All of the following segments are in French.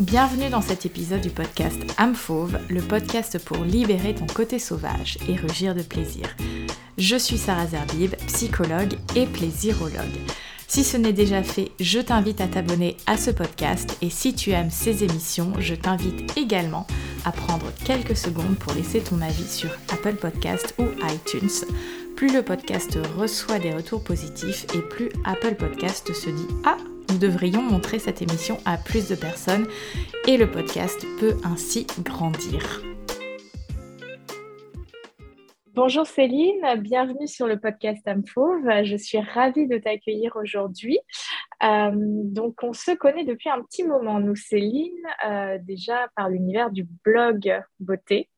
Bienvenue dans cet épisode du podcast Âme Fauve, le podcast pour libérer ton côté sauvage et rugir de plaisir. Je suis Sarah Zerbib, psychologue et plaisirologue. Si ce n'est déjà fait, je t'invite à t'abonner à ce podcast et si tu aimes ces émissions, je t'invite également à prendre quelques secondes pour laisser ton avis sur Apple Podcast ou iTunes. Plus le podcast reçoit des retours positifs et plus Apple Podcast se dit Ah, nous devrions montrer cette émission à plus de personnes et le podcast peut ainsi grandir. Bonjour Céline, bienvenue sur le podcast Âme. Je suis ravie de t'accueillir aujourd'hui. Euh, donc, on se connaît depuis un petit moment, nous, Céline, euh, déjà par l'univers du blog beauté.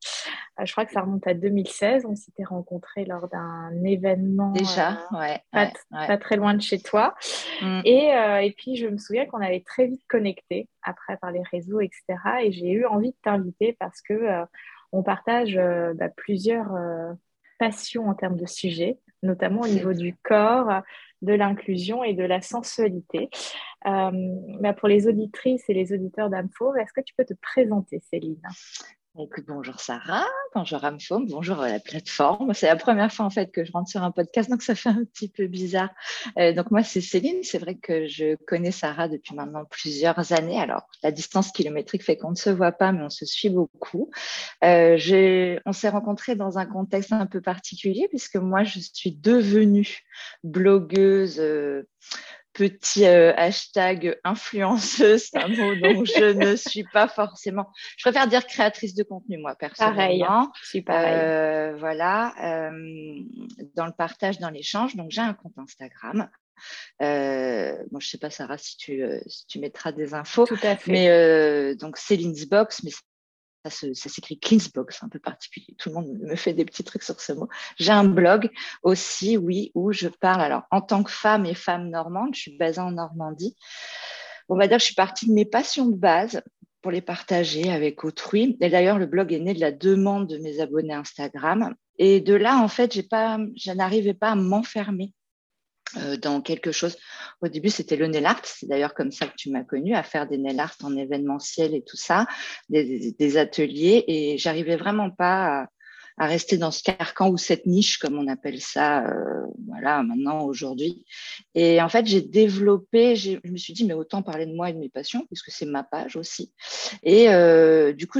Euh, je crois que ça remonte à 2016. On s'était rencontrés lors d'un événement. Déjà, ouais, pas, très loin de chez toi. Mm. Et, et, puis, je me souviens qu'on avait très vite connecté après par les réseaux, etc. Et j'ai eu envie de t'inviter parce que on partage bah, plusieurs passions en termes de sujets, notamment au niveau du corps, de l'inclusion et de la sensualité. Euh, bah, pour les auditrices et les auditeurs d'Amfo, est-ce que tu peux te présenter, Céline? Bonjour Sarah, bonjour Amphome, bonjour euh, la plateforme. C'est la première fois en fait que je rentre sur un podcast, donc ça fait un petit peu bizarre. Euh, donc moi c'est Céline, c'est vrai que je connais Sarah depuis maintenant plusieurs années. Alors la distance kilométrique fait qu'on ne se voit pas, mais on se suit beaucoup. Euh, on s'est rencontrés dans un contexte un peu particulier puisque moi je suis devenue blogueuse. Petit euh, hashtag influenceuse, c'est un mot dont je ne suis pas forcément. Je préfère dire créatrice de contenu, moi, personnellement. Pareil, hein. je suis pareil. Euh, voilà, euh, dans le partage, dans l'échange. Donc, j'ai un compte Instagram. Bon, je sais pas, Sarah, si tu, si tu mettras des infos. Tout à fait. Mais donc, Céline's Box, mais ça, s'écrit Cleansbox, un peu particulier. Tout le monde me fait des petits trucs sur ce mot. J'ai un blog aussi, oui, où je parle. Alors, en tant que femme et femme normande, je suis basée en Normandie. On va dire que je suis partie de mes passions de base pour les partager avec autrui. Et d'ailleurs, le blog est né de la demande de mes abonnés Instagram. Et de là, en fait, j'ai pas, je n'arrivais pas à m'enfermer dans quelque chose. Au début, c'était le nail art. C'est d'ailleurs comme ça que tu m'as connue, à faire des nail art en événementiel et tout ça, des, ateliers. Et j'arrivais vraiment pas à, rester dans ce carcan ou cette niche, comme on appelle ça, euh, voilà, maintenant, aujourd'hui. Et en fait, j'ai développé, je me suis dit, mais autant parler de moi et de mes passions, puisque c'est ma page aussi. Et euh, du coup,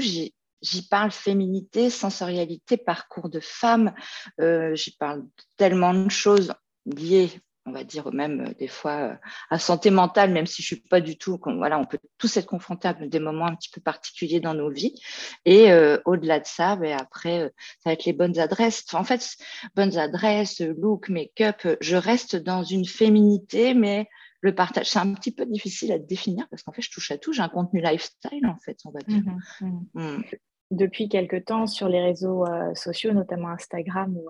J'y parle féminité, sensorialité, parcours de femme. J'y parle tellement de choses liées on va dire même euh, des fois euh, à santé mentale, même si je suis pas du tout, voilà, on peut tous être confrontés à des moments un petit peu particuliers dans nos vies. Et euh, au-delà de ça, ben après, ça va être les bonnes adresses. en fait, bonnes adresses, look, make-up, je reste dans une féminité, mais le partage, c'est un petit peu difficile à définir parce qu'en fait, je touche à tout. J'ai un contenu lifestyle, en fait, on va dire. Mmh mmh. Mmh. Depuis quelque temps, sur les réseaux sociaux, notamment Instagram, où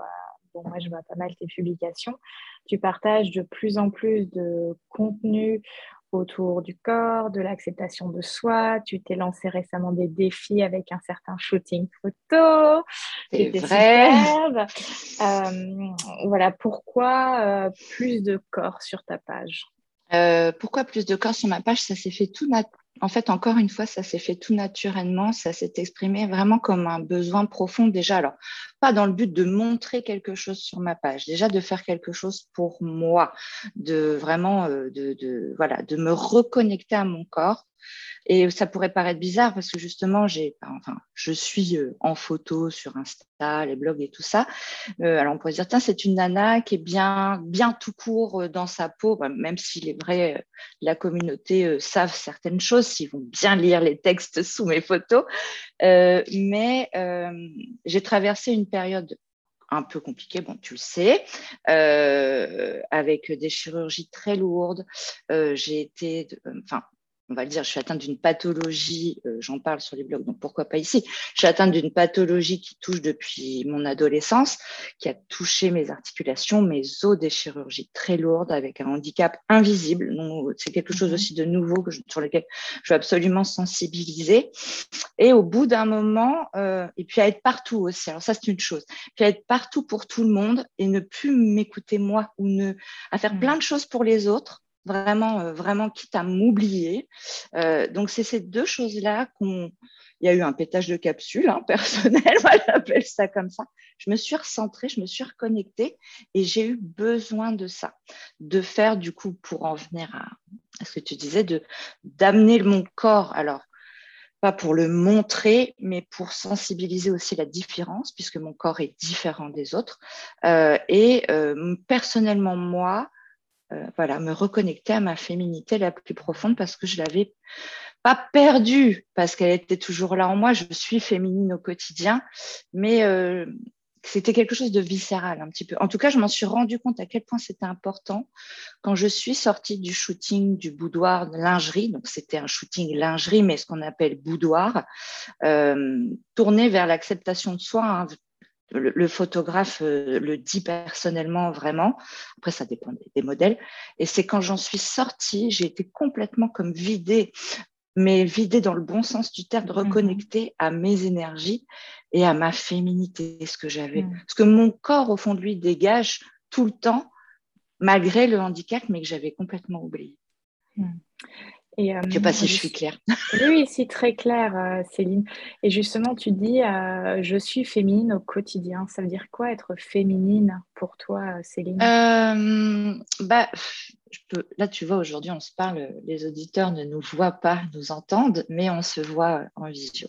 bon, moi, je vois pas mal tes publications tu partages de plus en plus de contenu autour du corps, de l'acceptation de soi. Tu t'es lancé récemment des défis avec un certain shooting photo. C'est vrai. Euh, voilà, pourquoi euh, plus de corps sur ta page? Euh, Pourquoi plus de corps sur ma page? Ça s'est fait tout, en fait, encore une fois, ça s'est fait tout naturellement, ça s'est exprimé vraiment comme un besoin profond déjà. Alors, pas dans le but de montrer quelque chose sur ma page, déjà de faire quelque chose pour moi, de vraiment euh, de, voilà, de me reconnecter à mon corps et ça pourrait paraître bizarre parce que justement, j'ai, enfin, je suis euh, en photo sur Insta, les blogs et tout ça. Euh, alors on pourrait dire, tiens, c'est une nana qui est bien, bien tout court euh, dans sa peau, même s'il est vrai, la communauté savent certaines choses, s'ils vont bien lire les textes sous mes photos. mais j'ai traversé une période un peu compliquée, bon, tu le sais, avec des chirurgies très lourdes. j'ai été, enfin, on va le dire, je suis atteinte d'une pathologie, euh, j'en parle sur les blogs, donc pourquoi pas ici. Je suis atteinte d'une pathologie qui touche depuis mon adolescence, qui a touché mes articulations, mes os, des chirurgies très lourdes avec un handicap invisible. C'est quelque chose mhm. aussi de nouveau sur lequel je veux absolument sensibiliser. Et au bout d'un moment, euh, et puis à être partout aussi. Alors ça, c'est une chose. Puis à être partout pour tout le monde et ne plus m'écouter moi ou ne à faire mhm. plein de choses pour les autres vraiment, vraiment quitte à m'oublier. donc, c'est ces deux choses-là qu'on. Il y a eu un pétage de capsule hein, personnel, on appelle ça comme ça. Je me suis recentrée, je me suis reconnectée et j'ai eu besoin de ça, de faire du coup, pour en venir à, ce que tu disais, de d'amener mon corps. Alors, pas pour le montrer, mais pour sensibiliser aussi la différence, puisque mon corps est différent des autres. Euh, et euh, personnellement, moi, euh, voilà, me reconnecter à ma féminité la plus profonde parce que je l'avais pas perdue, parce qu'elle était toujours là en moi. Je suis féminine au quotidien, mais c'était quelque chose de viscéral un petit peu. En tout cas, je m'en suis rendu compte à quel point c'était important quand je suis sortie du shooting du boudoir de lingerie. Donc, c'était un shooting lingerie, mais ce qu'on appelle boudoir, euh, tourné vers l'acceptation de soi. Hein. Le, photographe euh, le dit personnellement vraiment. Après, ça dépend des, des modèles. Et c'est quand j'en suis sortie, j'ai été complètement comme vidée mais vidée dans le bon sens du terme, de mhm. reconnecter à mes énergies et à ma féminité, ce que j'avais. Mm. Ce que mon corps, au fond de lui, dégage tout le temps, malgré le handicap, mais que j'avais complètement oublié. Mm. Et, euh, je ne sais pas si je suis claire. Oui, c'est très clair, euh, Céline. Et justement, tu dis, euh, je suis féminine au quotidien. Ça veut dire quoi être féminine pour toi, Céline? Bah, je peux... Là, tu vois, aujourd'hui, on se parle, les auditeurs ne nous voient pas, nous entendent, mais on se voit en visio.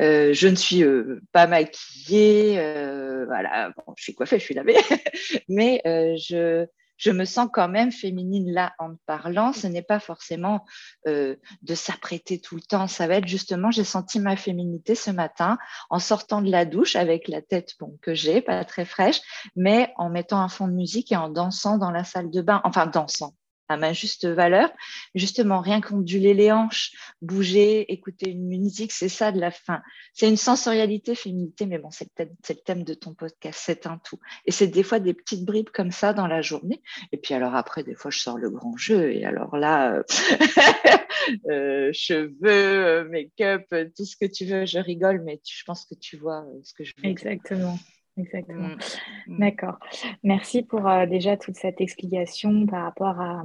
Euh, je ne suis euh, pas maquillée, euh, voilà, bon, je suis coiffée, je suis lavée, mais je, je me sens quand même féminine là en parlant. Ce n'est pas forcément de s'apprêter tout le temps. Ça va être justement, j'ai senti ma féminité ce matin en sortant de la douche avec la tête bon, que j'ai, pas très fraîche, mais en mettant un fond de musique et en dansant dans la salle de bain. Enfin, dansant à ma juste valeur. Justement, rien qu'onduler les hanches, bouger, écouter une musique, c'est ça de la fin. C'est une sensorialité, féminité, mais bon, c'est le, thème de ton podcast, c'est un tout. Et c'est des fois des petites bribes comme ça dans la journée. Et puis alors après, des fois, je sors le grand jeu. Et alors là, euh, euh, cheveux, euh, make-up, tout ce que tu veux, je rigole, mais je pense que tu vois ce que je veux Exactement. Exactement. Mm, mm. D'accord. Merci pour euh, déjà toute cette explication par rapport à,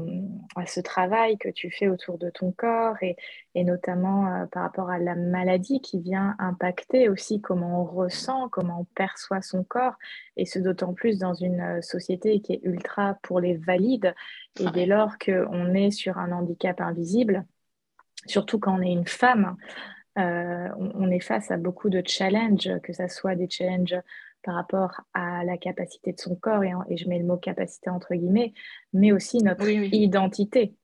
ce travail que tu fais autour de ton corps et, notamment euh, par rapport à la maladie qui vient impacter aussi comment on ressent, comment on perçoit son corps et ce d'autant plus dans une euh, société qui est ultra pour les valides et dès lors qu'on est sur un handicap invisible, surtout quand on est une femme. on, est face à beaucoup de challenges, que ce soit des challenges par rapport à la capacité de son corps, et, je mets le mot capacité entre guillemets, mais aussi notre identité.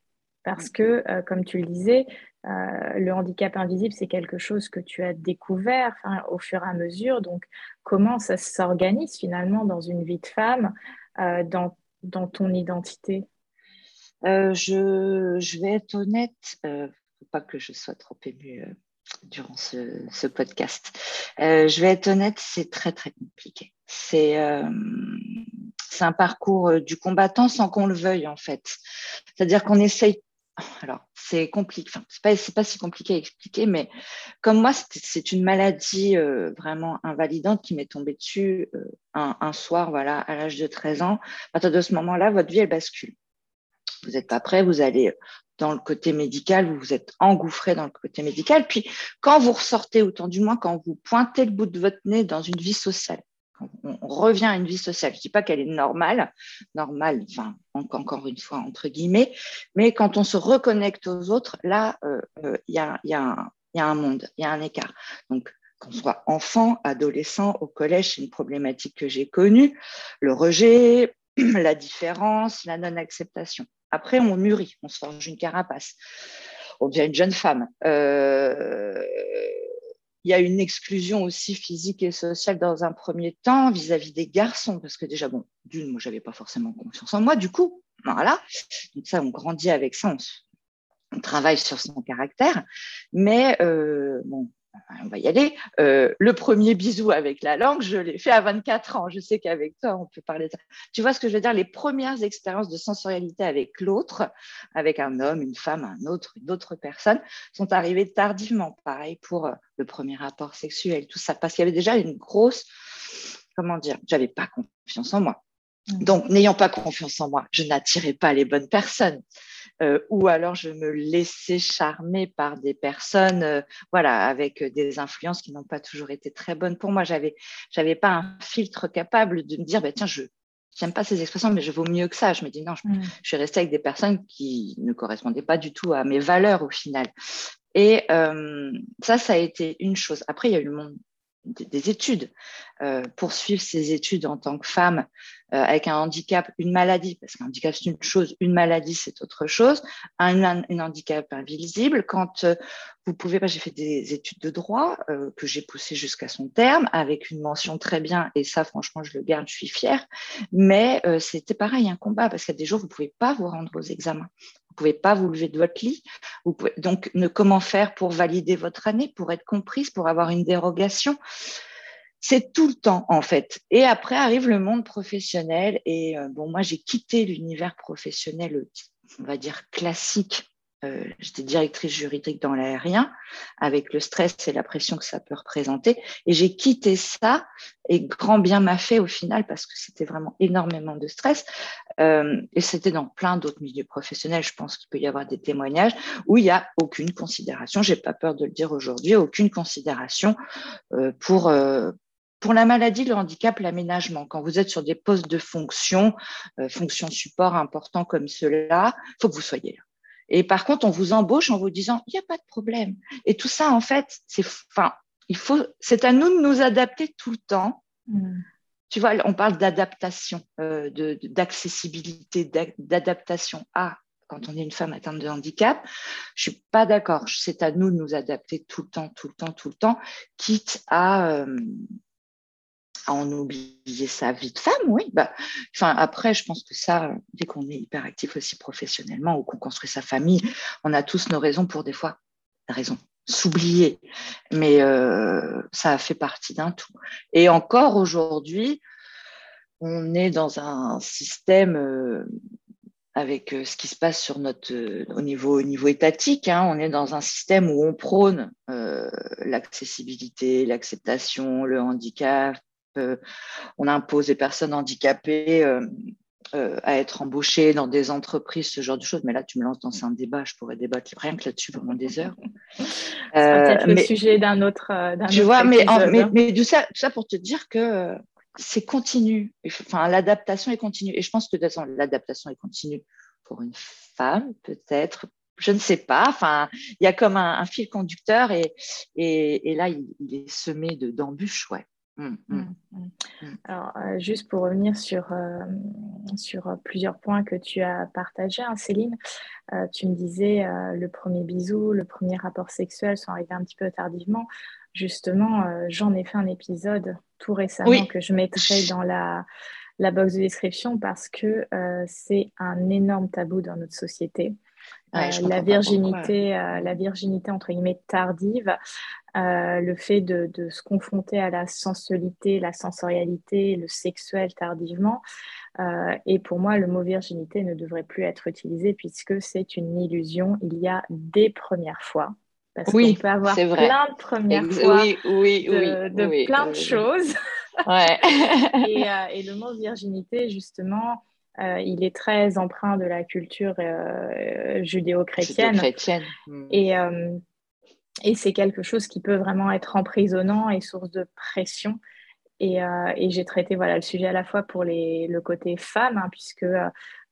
Parce mm. que, euh, comme tu le disais, euh, le handicap invisible, c'est quelque chose que tu as découvert au fur et à mesure. Donc, comment ça s'organise finalement dans une vie de femme, euh, dans, dans, ton identité? Je, je, vais être honnête, faut pas que je sois trop émue durant ce, podcast. Euh, je vais être honnête, c'est très très compliqué. C'est euh, un parcours euh, du combattant sans qu'on le veuille en fait. C'est-à-dire qu'on essaye. Alors c'est compliqué. Enfin, c'est pas pas si compliqué à expliquer, mais comme moi c'est une maladie vraiment invalidante qui m'est tombée dessus un, un, soir, voilà, à l'âge de 13 ans. À partir de ce moment-là, votre vie elle bascule vous n'êtes pas prêt, vous allez dans le côté médical, vous vous êtes engouffré dans le côté médical. Puis quand vous ressortez, autant du moins quand vous pointez le bout de votre nez dans une vie sociale, on, revient à une vie sociale. Je ne dis pas qu'elle est normale, normale, enfin encore une fois entre guillemets, mais quand on se reconnecte aux autres, là, euh, euh, il y, a, un monde, il y a un écart. Donc qu'on soit enfant, adolescent, au collège, c'est une problématique que j'ai connue, le rejet, la différence, la non-acceptation. Après, on mûrit, on se forge une carapace, on devient une jeune femme. Euh, il y a une exclusion aussi physique et sociale dans un premier temps vis-à-vis des garçons, parce que déjà, bon, d'une, moi, j'avais pas forcément confiance en moi, du coup, voilà. Donc ça, on grandit avec ça, on, travaille sur son caractère, mais euh, bon, on va y aller. Euh, le premier bisou avec la langue, je l'ai fait à 24 ans. Je sais qu'avec toi, on peut parler de ça. Tu vois ce que je veux dire? Les premières expériences de sensorialité avec l'autre, avec un homme, une femme, un autre, une autre personne, sont arrivées tardivement. Pareil pour euh, le premier rapport sexuel, tout ça, parce qu'il y avait déjà une grosse, comment dire, j'avais pas confiance en moi. Mmh. Donc, n'ayant pas confiance en moi, je n'attirais pas les bonnes personnes. Euh, ou alors je me laissais charmer par des personnes, euh, voilà, avec des influences qui n'ont pas toujours été très bonnes pour moi. J'avais, j'avais pas un filtre capable de me dire, bah, tiens, je j'aime pas ces expressions, mais je vaux mieux que ça. Je me dis non, je, mm. je suis restée avec des personnes qui ne correspondaient pas du tout à mes valeurs au final. Et euh, ça, ça a été une chose. Après, il y a eu le monde des études, euh, poursuivre ses études en tant que femme euh, avec un handicap, une maladie, parce qu'un handicap c'est une chose, une maladie c'est autre chose, un, handicap invisible. Quand euh, vous pouvez pas, j'ai fait des études de droit que j'ai poussées jusqu'à son terme avec une mention très bien, et ça franchement je le garde, je suis fière. Mais c'était pareil un combat parce qu'il y a des jours vous pouvez pas vous rendre aux examens, vous pouvez pas vous lever de votre lit. Vous pouvez, donc, ne, comment faire pour valider votre année, pour être comprise, pour avoir une dérogation? C'est tout le temps, en fait. Et après arrive le monde professionnel. Et euh, bon, moi, j'ai quitté l'univers professionnel, on va dire classique, euh, j'étais directrice juridique dans l'aérien, avec le stress et la pression que ça peut représenter. Et j'ai quitté ça, et grand bien m'a fait au final, parce que c'était vraiment énormément de stress. Euh, et c'était dans plein d'autres milieux professionnels, je pense qu'il peut y avoir des témoignages, où il n'y a aucune considération, j'ai pas peur de le dire aujourd'hui, aucune considération euh, pour... Euh, pour la maladie, le handicap, l'aménagement, quand vous êtes sur des postes de fonction, euh, fonction support importants comme il faut que vous soyez là. Et par contre, on vous embauche en vous disant, il n'y a pas de problème. Et tout ça, en fait, c'est, enfin, il faut, c'est à nous de nous adapter tout le temps. Mm. Tu vois, on parle d'adaptation, euh, de, d'accessibilité, d'adaptation à quand on est une femme atteinte de handicap. Je suis pas d'accord. C'est à nous de nous adapter tout le temps, tout le temps, tout le temps, quitte à, euh, à en oublier sa vie de femme, oui. Bah, après, je pense que ça, dès qu'on est hyper actif aussi professionnellement ou qu'on construit sa famille, on a tous nos raisons pour des fois, raison, s'oublier. Mais euh, ça fait partie d'un tout. Et encore aujourd'hui, on est dans un système euh, avec euh, ce qui se passe sur notre au niveau au niveau étatique, hein, on est dans un système où on prône l'accessibilité, l'acceptation, le handicap, on impose des personnes handicapées euh, euh, à être embauchées dans des entreprises, ce genre de choses. Mais là, tu me lances dans un débat, je pourrais débattre rien que là-dessus pendant des heures. C'est peut-être le sujet d'un autre. tu vois, mais, mais, mais, tout, ça, tout ça pour te dire que c'est continu. Enfin, l'adaptation est continue. Et je pense que de toute façon, l'adaptation est continue pour une femme, peut-être. Je ne sais pas. Enfin, il y a comme un, fil conducteur et, et, et là, il, est semé d'embûches, ouais. Mmh, mmh, mmh. Alors, euh, juste pour revenir sur, euh, sur plusieurs points que tu as partagés, hein, Céline, euh, tu me disais le premier bisou, le premier rapport sexuel sont arrivés un petit peu tardivement. Justement, j'en ai fait un épisode tout récemment que je mettrai dans la, la box de description parce que c'est un énorme tabou dans notre société. La virginité, la virginité entre guillemets tardive, euh, le fait de, se confronter à la sensualité, la sensorialité, le sexuel tardivement. Euh, et pour moi, le mot virginité ne devrait plus être utilisé puisque c'est une illusion. Il y a des premières fois. Parce oui, qu'on peut avoir plein de premières fois oui, oui, de, de plein de choses. Ouais. et, euh, et, le mot virginité, justement, il est très empreint de la culture judéo-chrétienne. Judéo hmm. et et c'est quelque chose qui peut vraiment être emprisonnant et source de pression. Et, euh, j'ai traité voilà, le sujet à la fois pour les, le côté femme, hein, puisque euh,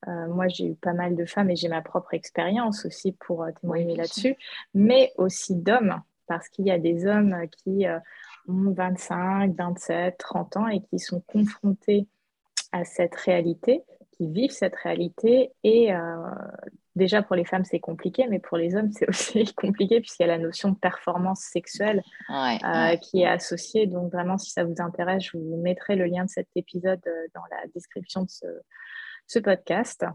euh, moi j'ai eu pas mal de femmes et j'ai ma propre expérience aussi pour témoigner là-dessus, mais aussi d'hommes, parce qu'il y a des hommes qui ont 25, 27, 30 ans et qui sont confrontés à cette réalité, qui vivent cette réalité et déjà pour les femmes c'est compliqué, mais pour les hommes c'est aussi compliqué puisqu'il y a la notion de performance sexuelle euh, qui est associée. Donc vraiment, si ça vous intéresse, je vous mettrai le lien de cet épisode euh, dans la description de ce, podcast.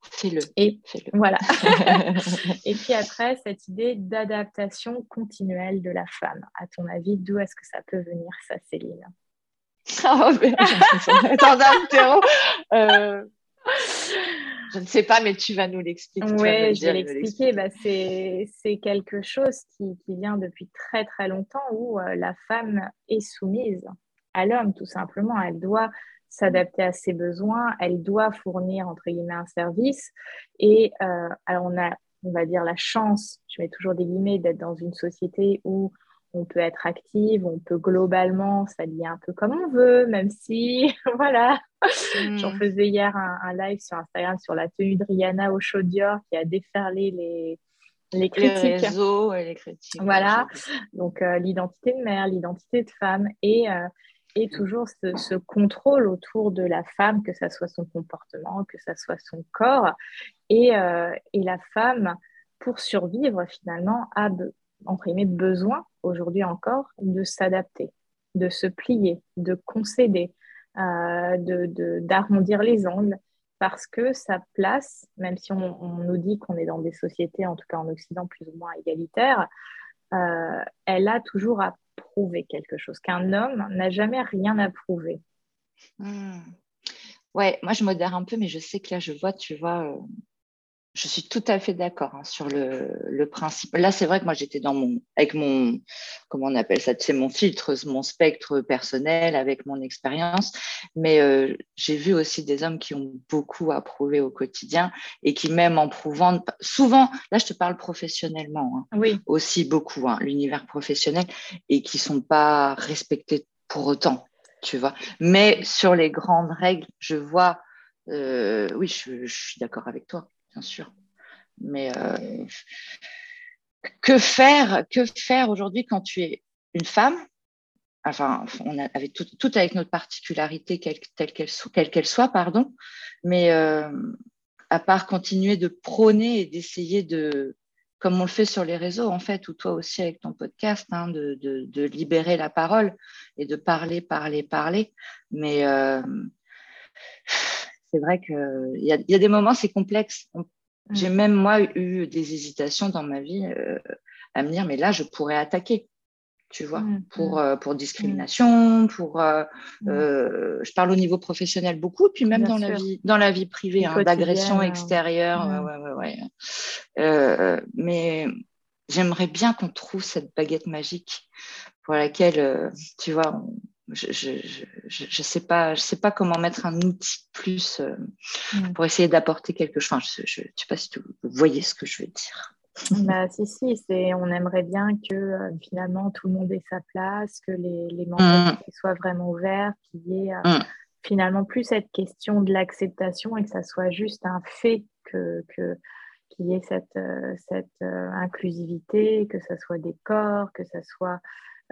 Fais-le. Et voilà. et puis après, cette idée d'adaptation continuelle de la femme. À ton avis, d'où est-ce que ça peut venir, ça, Céline? Oh, mais... euh... Je ne sais pas, mais tu vas nous l'expliquer. Oui, je vais l'expliquer. Bah, c'est quelque chose qui, qui, vient depuis très très longtemps où euh, la femme est soumise à l'homme, tout simplement. Elle doit s'adapter à ses besoins, elle doit fournir entre guillemets un service. Et euh, alors on a, on va dire, la chance, je mets toujours des guillemets, d'être dans une société où on peut être active, on peut globalement s'allier un peu comme on veut, même si, voilà, j'en hmm. faisais hier un, live sur Instagram sur la tenue de Rihanna au show Dior qui a déferlé les, les critiques. Les réseaux et les critiques. Voilà, donc euh, l'identité de mère, l'identité de femme et, euh, et toujours ce, contrôle autour de la femme, que ça soit son comportement, que ça soit son corps. Et, euh, et la femme, pour survivre finalement, a imprimé besoin aujourd'hui encore de s'adapter, de se plier, de concéder, euh, d'arrondir les angles, parce que sa place, même si on, nous dit qu'on est dans des sociétés, en tout cas en Occident, plus ou moins égalitaires, euh, elle a toujours à prouver quelque chose, qu'un homme n'a jamais rien à prouver. Hmm. Ouais, moi je modère un peu, mais je sais que là, je vois, tu vois, euh, je suis tout à fait d'accord hein, sur le, principe. Là, c'est vrai que moi, j'étais dans mon, avec mon, comment on appelle ça, c'est mon filtre, mon spectre personnel, avec mon expérience. Mais euh, j'ai vu aussi des hommes qui ont beaucoup à prouver au quotidien et qui, même en prouvant, souvent, là, je te parle professionnellement, hein, oui. aussi beaucoup, hein, l'univers professionnel, et qui sont pas respectés pour autant, tu vois. Mais sur les grandes règles, je vois, euh, oui, je suis d'accord avec toi bien sûr. Mais euh, que faire, que faire aujourd'hui quand tu es une femme? Enfin, on avait tout, avec notre particularité, qu'elle qu'elle soit, pardon. Mais euh, à part continuer de prôner et d'essayer de, comme on le fait sur les réseaux, en fait, ou toi aussi avec ton podcast, hein, de, de, libérer la parole et de parler, parler, parler. Mais euh, c'est vrai qu'il y a, y a des moments, c'est complexe. J'ai mm. même, moi, eu des hésitations dans ma vie euh, à me dire, mais là, je pourrais attaquer, tu vois, mm, pour, mm. euh, pour discrimination, pour. Euh, je parle au niveau professionnel beaucoup, puis même dans la, vie, dans la vie privée, hein, d'agression extérieure. Ouais, ouais, ouais, mais j'aimerais bien qu'on trouve cette baguette magique pour laquelle, tu vois, je, je, sais pas je sais pas comment mettre un outil plus euh, pour essayer d'apporter quelque chose. je, je, sais pas si vous voyez ce que je veux dire. Bah, si, si, c'est, on aimerait bien que euh, finalement tout le monde ait sa place, que les, les mm. soient vraiment ouverts, qu'il y ait euh, mm. finalement plus cette question de l'acceptation et que ça soit juste un fait que, que, qu'il y ait cette, cette inclusivité, que ça soit des corps, que ça soit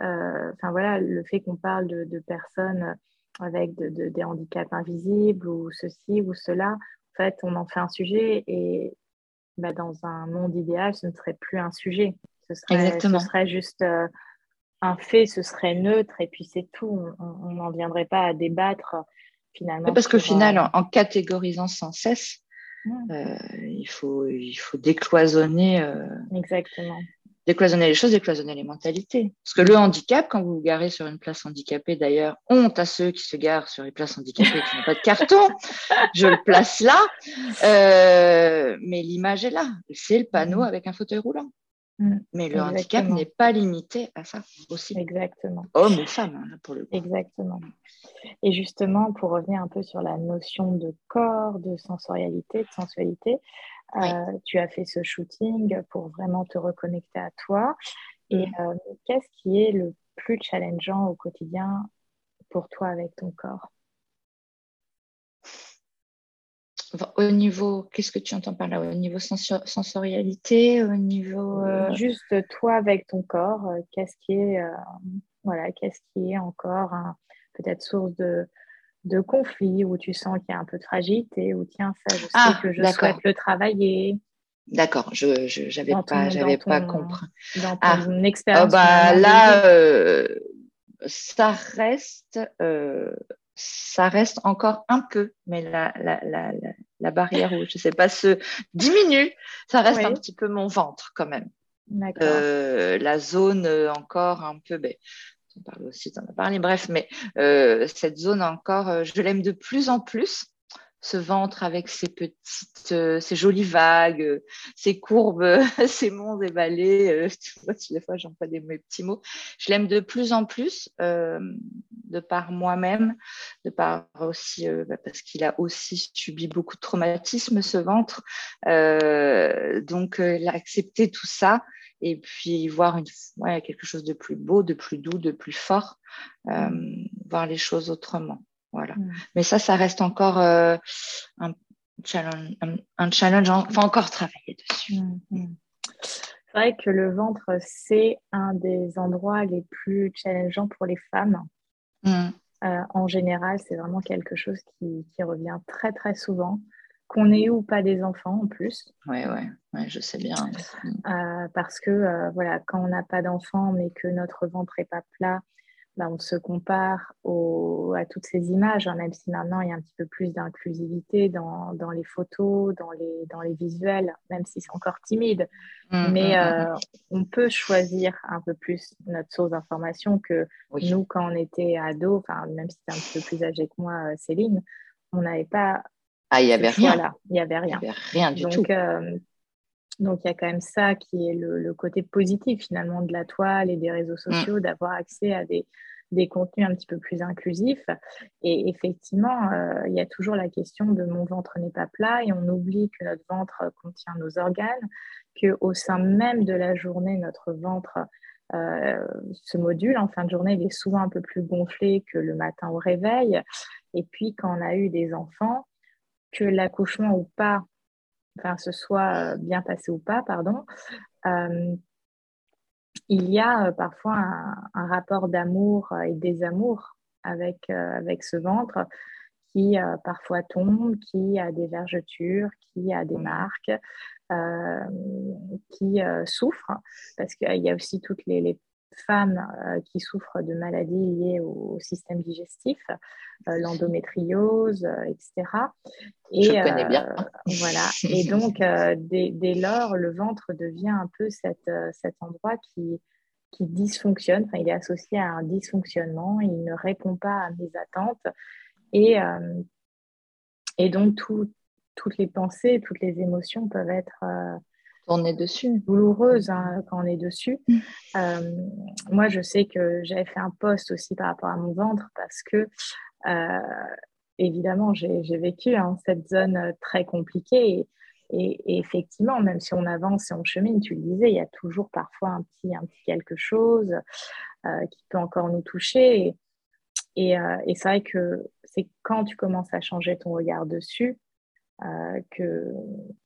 enfin voilà, le fait qu'on parle de, personnes avec des handicaps invisibles ou ceci ou cela, en fait, on en fait un sujet et bah, dans un monde idéal, ce ne serait plus un sujet. Ce serait, ce serait juste euh, un fait, ce serait neutre et puis c'est tout. On n'en viendrait pas à débattre finalement. Parce qu'au final, euh, en, catégorisant sans cesse, il, faut, il faut décloisonner. Exactement décloisonner les choses, décloisonner les mentalités. Parce que le handicap, quand vous vous garez sur une place handicapée, d'ailleurs, honte à ceux qui se garent sur les places handicapées qui n'ont pas de carton, je le place là, euh, mais l'image est là. C'est le panneau mm. avec un fauteuil roulant. Mm. Mais le handicap n'est pas limité à ça aussi. Exactement. Homme ou femme, hein, pour le coup. Exactement. Et justement, pour revenir un peu sur la notion de corps, de sensorialité, de sensualité, euh, tu as fait ce shooting pour vraiment te reconnecter à toi. Et mm. euh, qu'est-ce qui est le plus challengeant au quotidien pour toi avec ton corps? Au niveau, qu'est-ce que tu entends par là? Au niveau sensorialité, au niveau euh, juste toi avec ton corps, qu'est-ce qui est voilà, qu'est-ce qui est encore peut-être source de, de conflit où tu sens qu'il y a un peu de fragilité ou tiens ça je sais ah, que je souhaite le travailler. D'accord je j'avais pas j'avais pas compris. dans ton ah. expérience oh, bah, là euh, ça reste euh, ça reste encore un peu mais la, la, la, la, barrière où je sais pas se diminue ça reste un petit peu mon ventre quand même. Euh, la zone encore un peu ben, on parle aussi, tu en as parlé, bref, mais euh, cette zone encore, euh, je l'aime de plus en plus. ce ventre avec ses petites, euh, ses jolies vagues, ses courbes, ses monts et vallées. tu vois, des fois, j'emploie des petits mots. Je l'aime de plus en plus, de par moi-même, de par aussi bah, parce qu'il a aussi subi beaucoup de traumatismes, ce ventre. donc, accepter tout ça et puis voir une, ouais, quelque chose de plus beau, de plus doux, de plus fort, voir les choses autrement. Voilà. Mm. Mais ça, ça reste encore euh, un challenge, un, challenge, enfin encore travailler dessus. Mm, mm. C'est vrai que le ventre, c'est un des endroits les plus challengeants pour les femmes. Euh, en général, c'est vraiment quelque chose qui, qui, revient très très souvent, qu'on ait ou pas des enfants en plus. Oui, ouais, ouais, je sais bien. Euh, parce que voilà, quand on n'a pas d'enfants, mais que notre ventre n'est pas plat, bah, on se compare à toutes ces images, hein, même si maintenant il y a un petit peu plus d'inclusivité dans, les photos, dans les, dans les visuels, même si c'est encore timide. Mmh, Mais mmh, mmh, euh, on peut choisir un peu plus notre source d'information que nous, quand on était ado, même si tu es un petit peu plus âgé que moi, euh, Céline, on n'avait pas. Ah, il n'y avait rien. Il n'y avait rien. Il avait rien du tout. Euh, donc il y a quand même ça qui est le, côté positif finalement de la toile et des réseaux sociaux, d'avoir accès à des, des contenus un petit peu plus inclusifs. Et effectivement, euh, il y a toujours la question de mon ventre n'est pas plat et on oublie que notre ventre contient nos organes, qu'au sein même de la journée, notre ventre euh, se module. En fin de journée, il est souvent un peu plus gonflé que le matin au réveil. Et puis, quand on a eu des enfants, que l'accouchement ou pas, enfin, ce soit bien passé ou pas, pardon, euh, il y a euh, parfois un, rapport d'amour euh, et désamour avec, euh, avec ce ventre qui parfois tombe, qui a des vergetures, qui a des marques, qui souffre, parce qu'il y a aussi toutes les femmes euh, qui souffrent de maladies liées au, système digestif, euh, l'endométriose, euh, etc. Et, Je connais bien. voilà. Et donc, dès, lors, le ventre devient un peu cette, cet endroit qui, qui dysfonctionne. Enfin, il est associé à un dysfonctionnement. Il ne répond pas à mes attentes. Et, et donc, toutes les pensées, toutes les émotions peuvent être on est dessus. Douloureuse hein, quand on est dessus. Mm. Euh, moi, je sais que j'avais fait un post aussi par rapport à mon ventre parce que, euh, évidemment, j'ai vécu hein, cette zone euh, très compliquée. Et, effectivement, même si on avance et on chemine, tu le disais, il y a toujours parfois un petit, un petit quelque chose qui peut encore nous toucher. Et, et c'est vrai que c'est quand tu commences à changer ton regard dessus, euh, que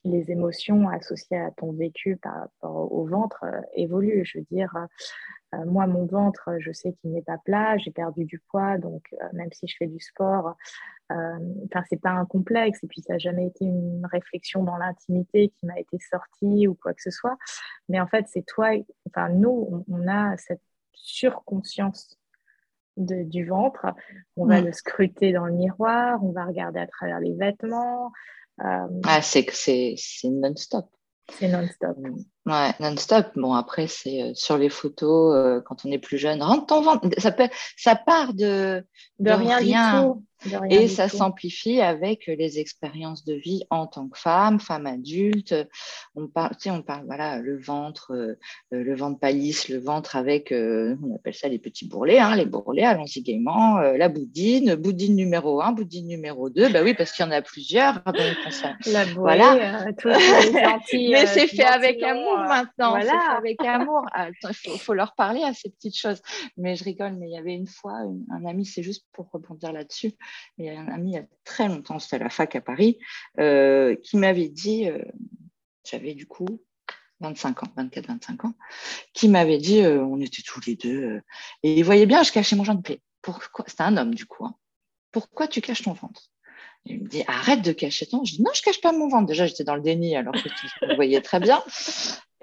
les émotions associées à ton vécu par rapport au ventre euh, évoluent. Je veux dire, euh, moi, mon ventre, je sais qu'il n'est pas plat, j'ai perdu du poids, donc même si je fais du sport, enfin, c'est pas un complexe, et puis ça n'a jamais été une réflexion dans l'intimité qui m'a été sortie ou quoi que ce soit. Mais en fait, c'est toi, enfin, nous, on, a cette surconscience du ventre. On va le scruter dans le miroir, on va regarder à travers les vêtements, euh, ah, c'est c'est non-stop. C'est non-stop. Ouais, non-stop. Bon, après, c'est euh, sur les photos, euh, quand on est plus jeune, rentre ton ventre. Ça, peut, ça part de, de, rien, rien. Du tout et ça s'amplifie avec les expériences de vie en tant que femme, femme adulte. On parle, tu sais, on parle, voilà, le ventre, euh, le ventre palisse, le ventre avec, euh, on appelle ça les petits bourrelets, hein, les bourrelets, allons-y gaiement, la boudine, boudine numéro 1, boudine numéro 2, bah oui, parce qu'il y en a plusieurs. Donc la bourrée, voilà. Mais c'est fait avec amour maintenant. Voilà. C'est fait avec amour. Ah, il faut, leur parler à ces petites choses. Mais je rigole, mais il y avait une fois, un ami, c'est juste pour rebondir là-dessus, il y a un ami il y a très longtemps, c'était à la fac à Paris, euh, qui m'avait dit, euh, j'avais du coup 25 ans, 24-25 ans, qui m'avait dit, euh, on était tous les deux, et il voyait bien, je cachais mon genre de plaie. Pourquoi C'était un homme du coup. Hein. Pourquoi tu caches ton ventre? Il me dit arrête de cacher ton. Je dis non, je cache pas mon ventre. Déjà, j'étais dans le déni alors que tu le voyais très bien.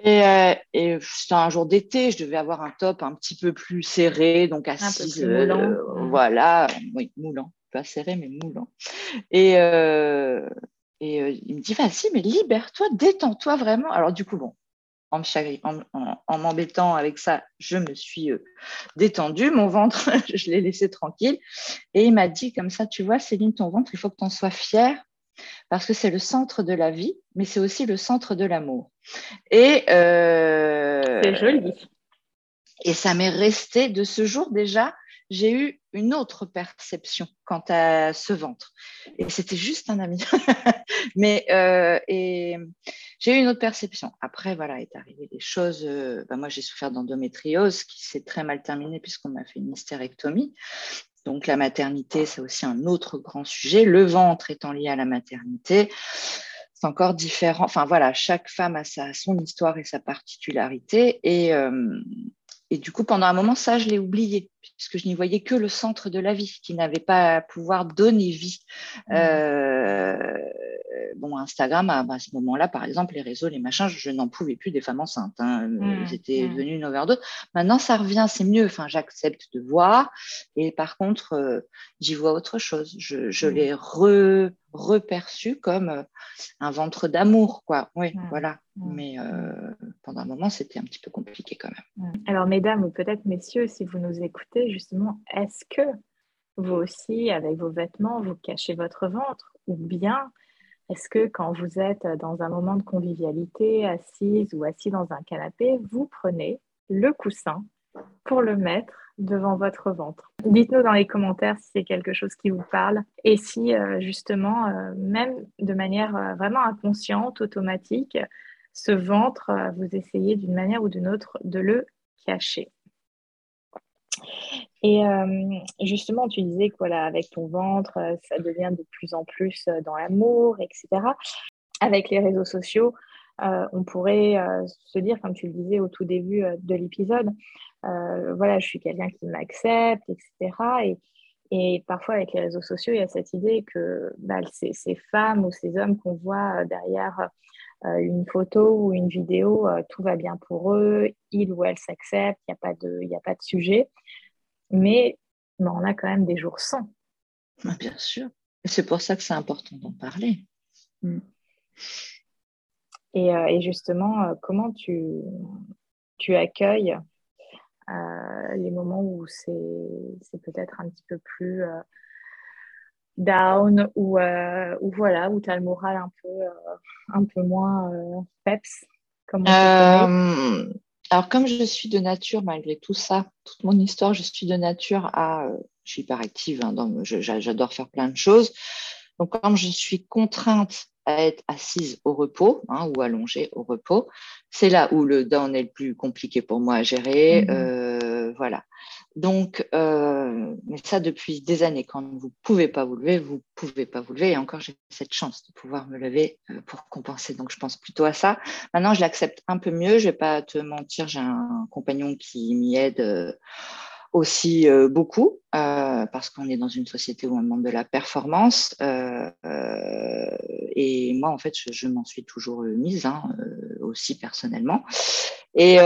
Et, et c'était un jour d'été, je devais avoir un top un petit peu plus serré, donc assise. voilà, oui, moulant pas serré, mais moulant. Et, euh, et euh, il me dit, vas-y, mais libère-toi, détends-toi vraiment. Alors, du coup, bon, en m'embêtant avec ça, je me suis euh, détendue. Mon ventre, je l'ai laissé tranquille. Et il m'a dit comme ça, tu vois, Céline, ton ventre, il faut que tu en sois fière parce que c'est le centre de la vie, mais c'est aussi le centre de l'amour. Et euh, c'est joli. Et ça m'est resté de ce jour déjà. J'ai eu une autre perception quant à ce ventre. Et c'était juste un ami. Mais euh, j'ai eu une autre perception. Après, voilà, est arrivé des choses. Euh, bah, moi, j'ai souffert d'endométriose qui s'est très mal terminée puisqu'on m'a fait une hystérectomie. Donc la maternité, c'est aussi un autre grand sujet. Le ventre étant lié à la maternité, c'est encore différent. Enfin voilà, chaque femme a sa, son histoire et sa particularité. Et, euh, et du coup, pendant un moment, ça, je l'ai oublié, puisque je n'y voyais que le centre de la vie, qui n'avait pas à pouvoir donner vie. Mmh. Euh, bon, Instagram, à, ce moment-là, par exemple, les réseaux, les machins, je, n'en pouvais plus des femmes enceintes. Hein. Mmh. J'étais mmh. devenue une overdose. Maintenant, ça revient, c'est mieux. Enfin, j'accepte de voir. Et par contre, euh, j'y vois autre chose. Je, je l'ai re reperçu comme euh, un ventre d'amour, quoi. Oui, mmh. voilà. Mmh. Mais euh, pendant un moment, c'était un petit peu compliqué quand même. Mmh. Alors, mesdames ou peut-être messieurs, si vous nous écoutez, justement, est-ce que vous aussi, avec vos vêtements, vous cachez votre ventre Ou bien, est-ce que quand vous êtes dans un moment de convivialité, assise ou assis dans un canapé, vous prenez le coussin pour le mettre devant votre ventre. Dites-nous dans les commentaires si c'est quelque chose qui vous parle et si euh, justement, euh, même de manière euh, vraiment inconsciente, automatique, ce ventre, vous essayez d'une manière ou d'une autre de le cacher. Et justement, tu disais que avec ton ventre, ça devient de plus en plus dans l'amour, etc. Avec les réseaux sociaux, on pourrait se dire, comme tu le disais au tout début de l'épisode, euh, voilà, je suis quelqu'un qui m'accepte, etc. Et, et, parfois, avec les réseaux sociaux, il y a cette idée que bah, ces, femmes ou ces hommes qu'on voit derrière euh, une photo ou une vidéo, euh, tout va bien pour eux, ils ou elles s'acceptent, il n'y a, pas de, a pas de sujet. Mais bah, on a quand même des jours sans. Ah, bien sûr. C'est pour ça que c'est important d'en parler. Mm. Et, et, justement, comment tu, tu accueilles euh, les moments où c'est peut-être un petit peu plus euh, down ou, euh, voilà, où tu as le moral un peu, un peu moins peps alors, comme je suis de nature, malgré tout ça, toute mon histoire, je suis de nature à. je suis hyper active, hein, j'adore faire plein de choses. Donc, comme je suis contrainte à être assise au repos hein, ou allongée au repos. C'est là où le down est le plus compliqué pour moi à gérer. Mmh. Euh, voilà. Donc, euh, mais ça depuis des années. Quand vous ne pouvez pas vous lever, vous ne pouvez pas vous lever. Et encore, j'ai cette chance de pouvoir me lever euh, pour compenser. Donc, je pense plutôt à ça. Maintenant, je l'accepte un peu mieux. Je ne vais pas te mentir, j'ai un compagnon qui m'y aide aussi euh, beaucoup euh, parce qu'on est dans une société où on demande de la performance euh, et moi en fait je, m'en suis toujours mise hein, aussi personnellement et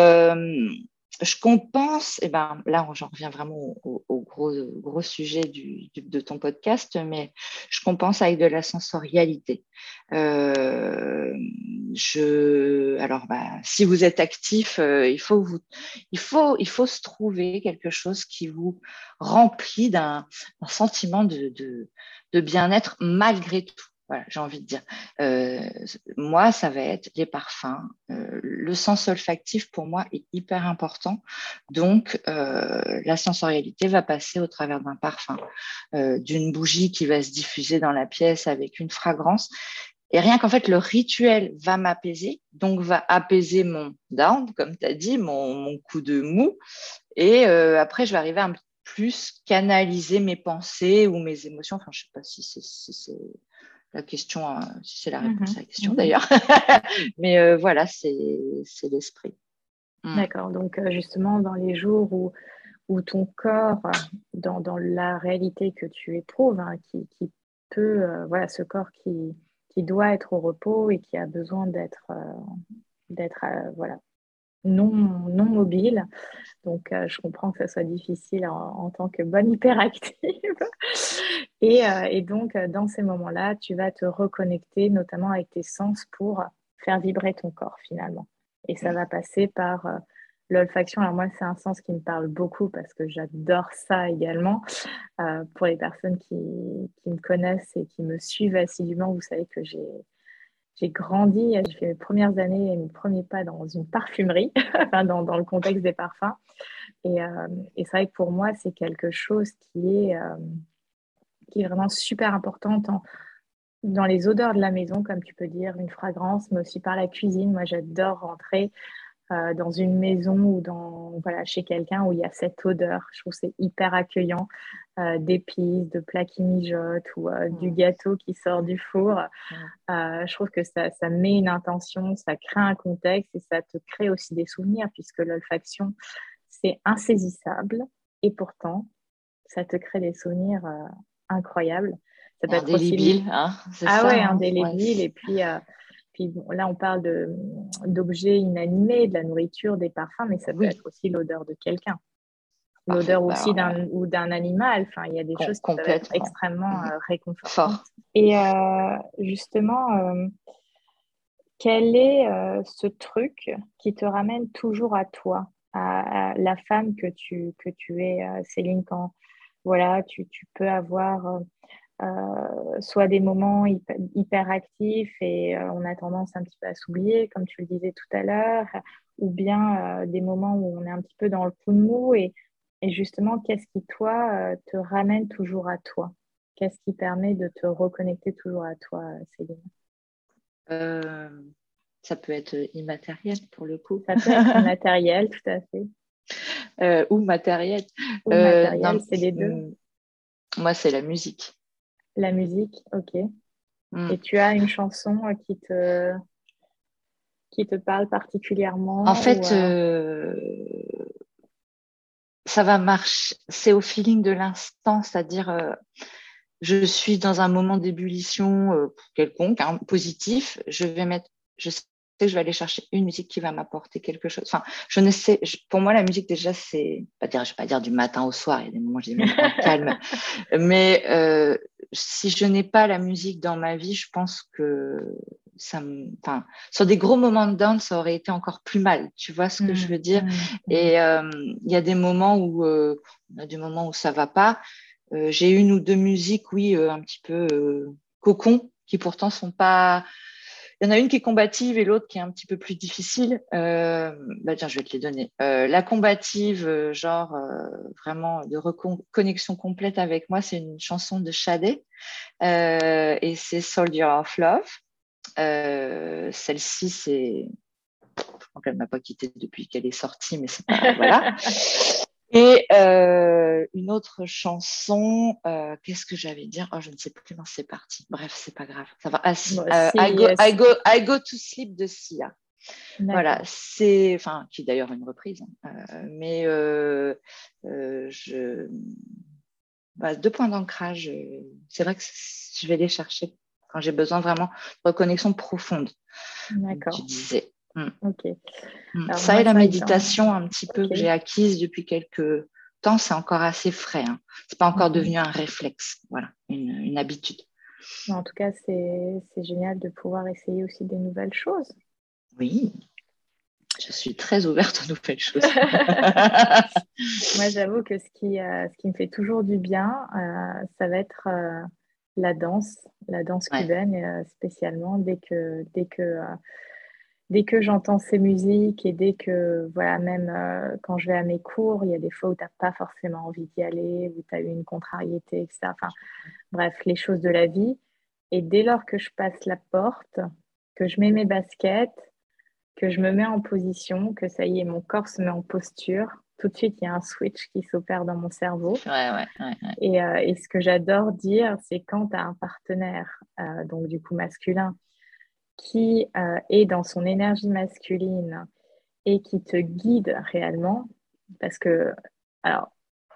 je compense, et ben là j'en reviens vraiment au, gros, gros sujet du, de ton podcast, mais je compense avec de la sensorialité. Je, alors bah, si vous êtes actif, euh, il faut vous, se trouver quelque chose qui vous remplit d'un sentiment de, bien-être malgré tout. Voilà, j'ai envie de dire. Euh, moi, ça va être les parfums. Euh, le sens olfactif, pour moi, est hyper important. Donc, la sensorialité va passer au travers d'un parfum, d'une bougie qui va se diffuser dans la pièce avec une fragrance. Et rien qu'en fait, le rituel va m'apaiser, donc va apaiser mon down, comme tu as dit, mon, mon, coup de mou. Et après, je vais arriver à plus canaliser mes pensées ou mes émotions. Enfin, je sais pas si c'est la question, euh, si c'est la réponse à la question mhm. d'ailleurs. Mais euh, voilà, c'est l'esprit. Mm. D'accord. Donc, euh, justement, dans les jours où, où ton corps, dans, dans la réalité que tu éprouves, hein, qui, qui, peut, voilà, ce corps qui, qui doit être au repos et qui a besoin d'être d'être voilà, non, non mobile. Donc, euh, je comprends que ça soit difficile en, tant que bonne hyperactive. et, euh, et, donc, euh, dans ces moments-là, tu vas te reconnecter notamment avec tes sens pour faire vibrer ton corps finalement. Et ça va passer par L'olfaction, alors moi, c'est un sens qui me parle beaucoup parce que j'adore ça également. Euh, pour les personnes qui, me connaissent et qui me suivent assidûment, vous savez que j'ai, j'ai grandi, j'ai fait mes premières années et mes premiers pas dans une parfumerie, dans, dans, le contexte des parfums. Et, euh, et, c'est vrai que pour moi, c'est quelque chose qui est, euh, qui est vraiment super important dans les odeurs de la maison, comme tu peux dire, une fragrance, mais aussi par la cuisine. Moi, j'adore rentrer euh, dans une maison ou dans, voilà, chez quelqu'un où il y a cette odeur. Je trouve que c'est hyper accueillant euh, d'épices, de plats qui mijotent ou euh, du gâteau qui sort du four. je trouve que ça, ça, met une intention, ça crée un contexte et ça te crée aussi des souvenirs puisque l'olfaction, c'est insaisissable et pourtant, ça te crée des souvenirs incroyables. Ça peut être indélébile, hein, Ah ouais, hein, indélébile. Et puis, là, on parle d'objets inanimés, de la nourriture, des parfums, mais ça peut être aussi l'odeur de quelqu'un. L'odeur aussi d'un ou d'un animal. Enfin, il y a des choses qui peuvent être extrêmement mmh. euh, réconfortantes. Et euh, justement, euh, quel est ce truc qui te ramène toujours à toi, à, la femme que tu, que tu es, Céline, quand voilà, tu, tu peux avoir euh, soit des moments hyper, actifs et euh, on a tendance un petit peu à s'oublier, comme tu le disais tout à l'heure, ou bien euh, des moments où on est un petit peu dans le coup de mou et, et justement, qu'est-ce qui, toi, te ramène toujours à toi? Qu'est-ce qui permet de te reconnecter toujours à toi, Céline? Ça peut être immatériel pour le coup. Ça peut être immatériel, tout à fait. ou matériel. Ou matériel, c'est les deux. Mm, moi, c'est la musique. La musique, ok. Mm. Et tu as une chanson euh, qui te, qui te parle particulièrement En fait, euh, ça va marcher. C'est au feeling de l'instant, c'est-à-dire, euh, je suis dans un moment d'ébullition quelconque, hein, positif. Je vais mettre, je sais que je vais aller chercher une musique qui va m'apporter quelque chose. Enfin, je ne sais, pour moi, la musique, déjà, c'est, pas dire, je vais pas dire du matin au soir, il y a des moments où moments calmes, mais euh, si je n'ai pas la musique dans ma vie, je pense que ça me, enfin, sur des gros moments de down, ça aurait été encore plus mal. Tu vois ce que je veux dire? Mmh, mmh. Et euh, il y a des moments où, euh, a des moments où ça va pas. Euh, j'ai une ou deux musiques, oui, un petit peu cocon, qui pourtant sont pas, il y en a une qui est combative et l'autre qui est un petit peu plus difficile. Euh, bah tiens, je vais te les donner. Euh, la combative, euh, genre vraiment de reconnexion complète avec moi, c'est une chanson de Shadé et c'est Soldier of Love. Celle-ci, c'est je crois qu'elle m'a pas quittée depuis qu'elle est sortie, mais c'est pas voilà. Et euh, une autre chanson, euh, qu'est-ce que j'avais dire? Oh, je ne sais plus comment c'est parti. Bref, c'est pas grave. Ça va. Ah, euh, I, go, I, go, I, go, to sleep de Sia. Voilà, c'est, enfin, qui est d'ailleurs une reprise, hein. euh, mais euh, euh, je, bah, deux points d'ancrage. C'est vrai que je vais les chercher quand j'ai besoin vraiment de reconnexion profonde. D'accord. Tu disais. Mm. Ok. Mm. ça et la méditation un petit peu que j'ai acquise depuis quelques temps, c'est encore assez frais. Hein. C'est pas encore devenu un réflexe, voilà, une, habitude. En tout cas, c'est génial de pouvoir essayer aussi des nouvelles choses. Oui, je suis très ouverte aux nouvelles choses. Moi, j'avoue que ce qui, euh, ce qui me fait toujours du bien, euh, ça va être euh, la danse, la danse cubaine, spécialement dès que, dès que dès que j'entends ces musiques et dès que, voilà, même euh, quand je vais à mes cours, il y a des fois où tu n'as pas forcément envie d'y aller, où tu as eu une contrariété, etc. Enfin, bref, les choses de la vie. Et dès lors que je passe la porte, que je mets mes baskets, que je me mets en position, que ça y est, mon corps se met en posture, tout de suite, il y a un switch qui s'opère dans mon cerveau. Ouais, ouais, ouais, et, euh, et, ce que j'adore dire, c'est quand tu as un partenaire, euh, donc du coup masculin, qui euh, est dans son énergie masculine et qui te guide réellement, parce que, alors,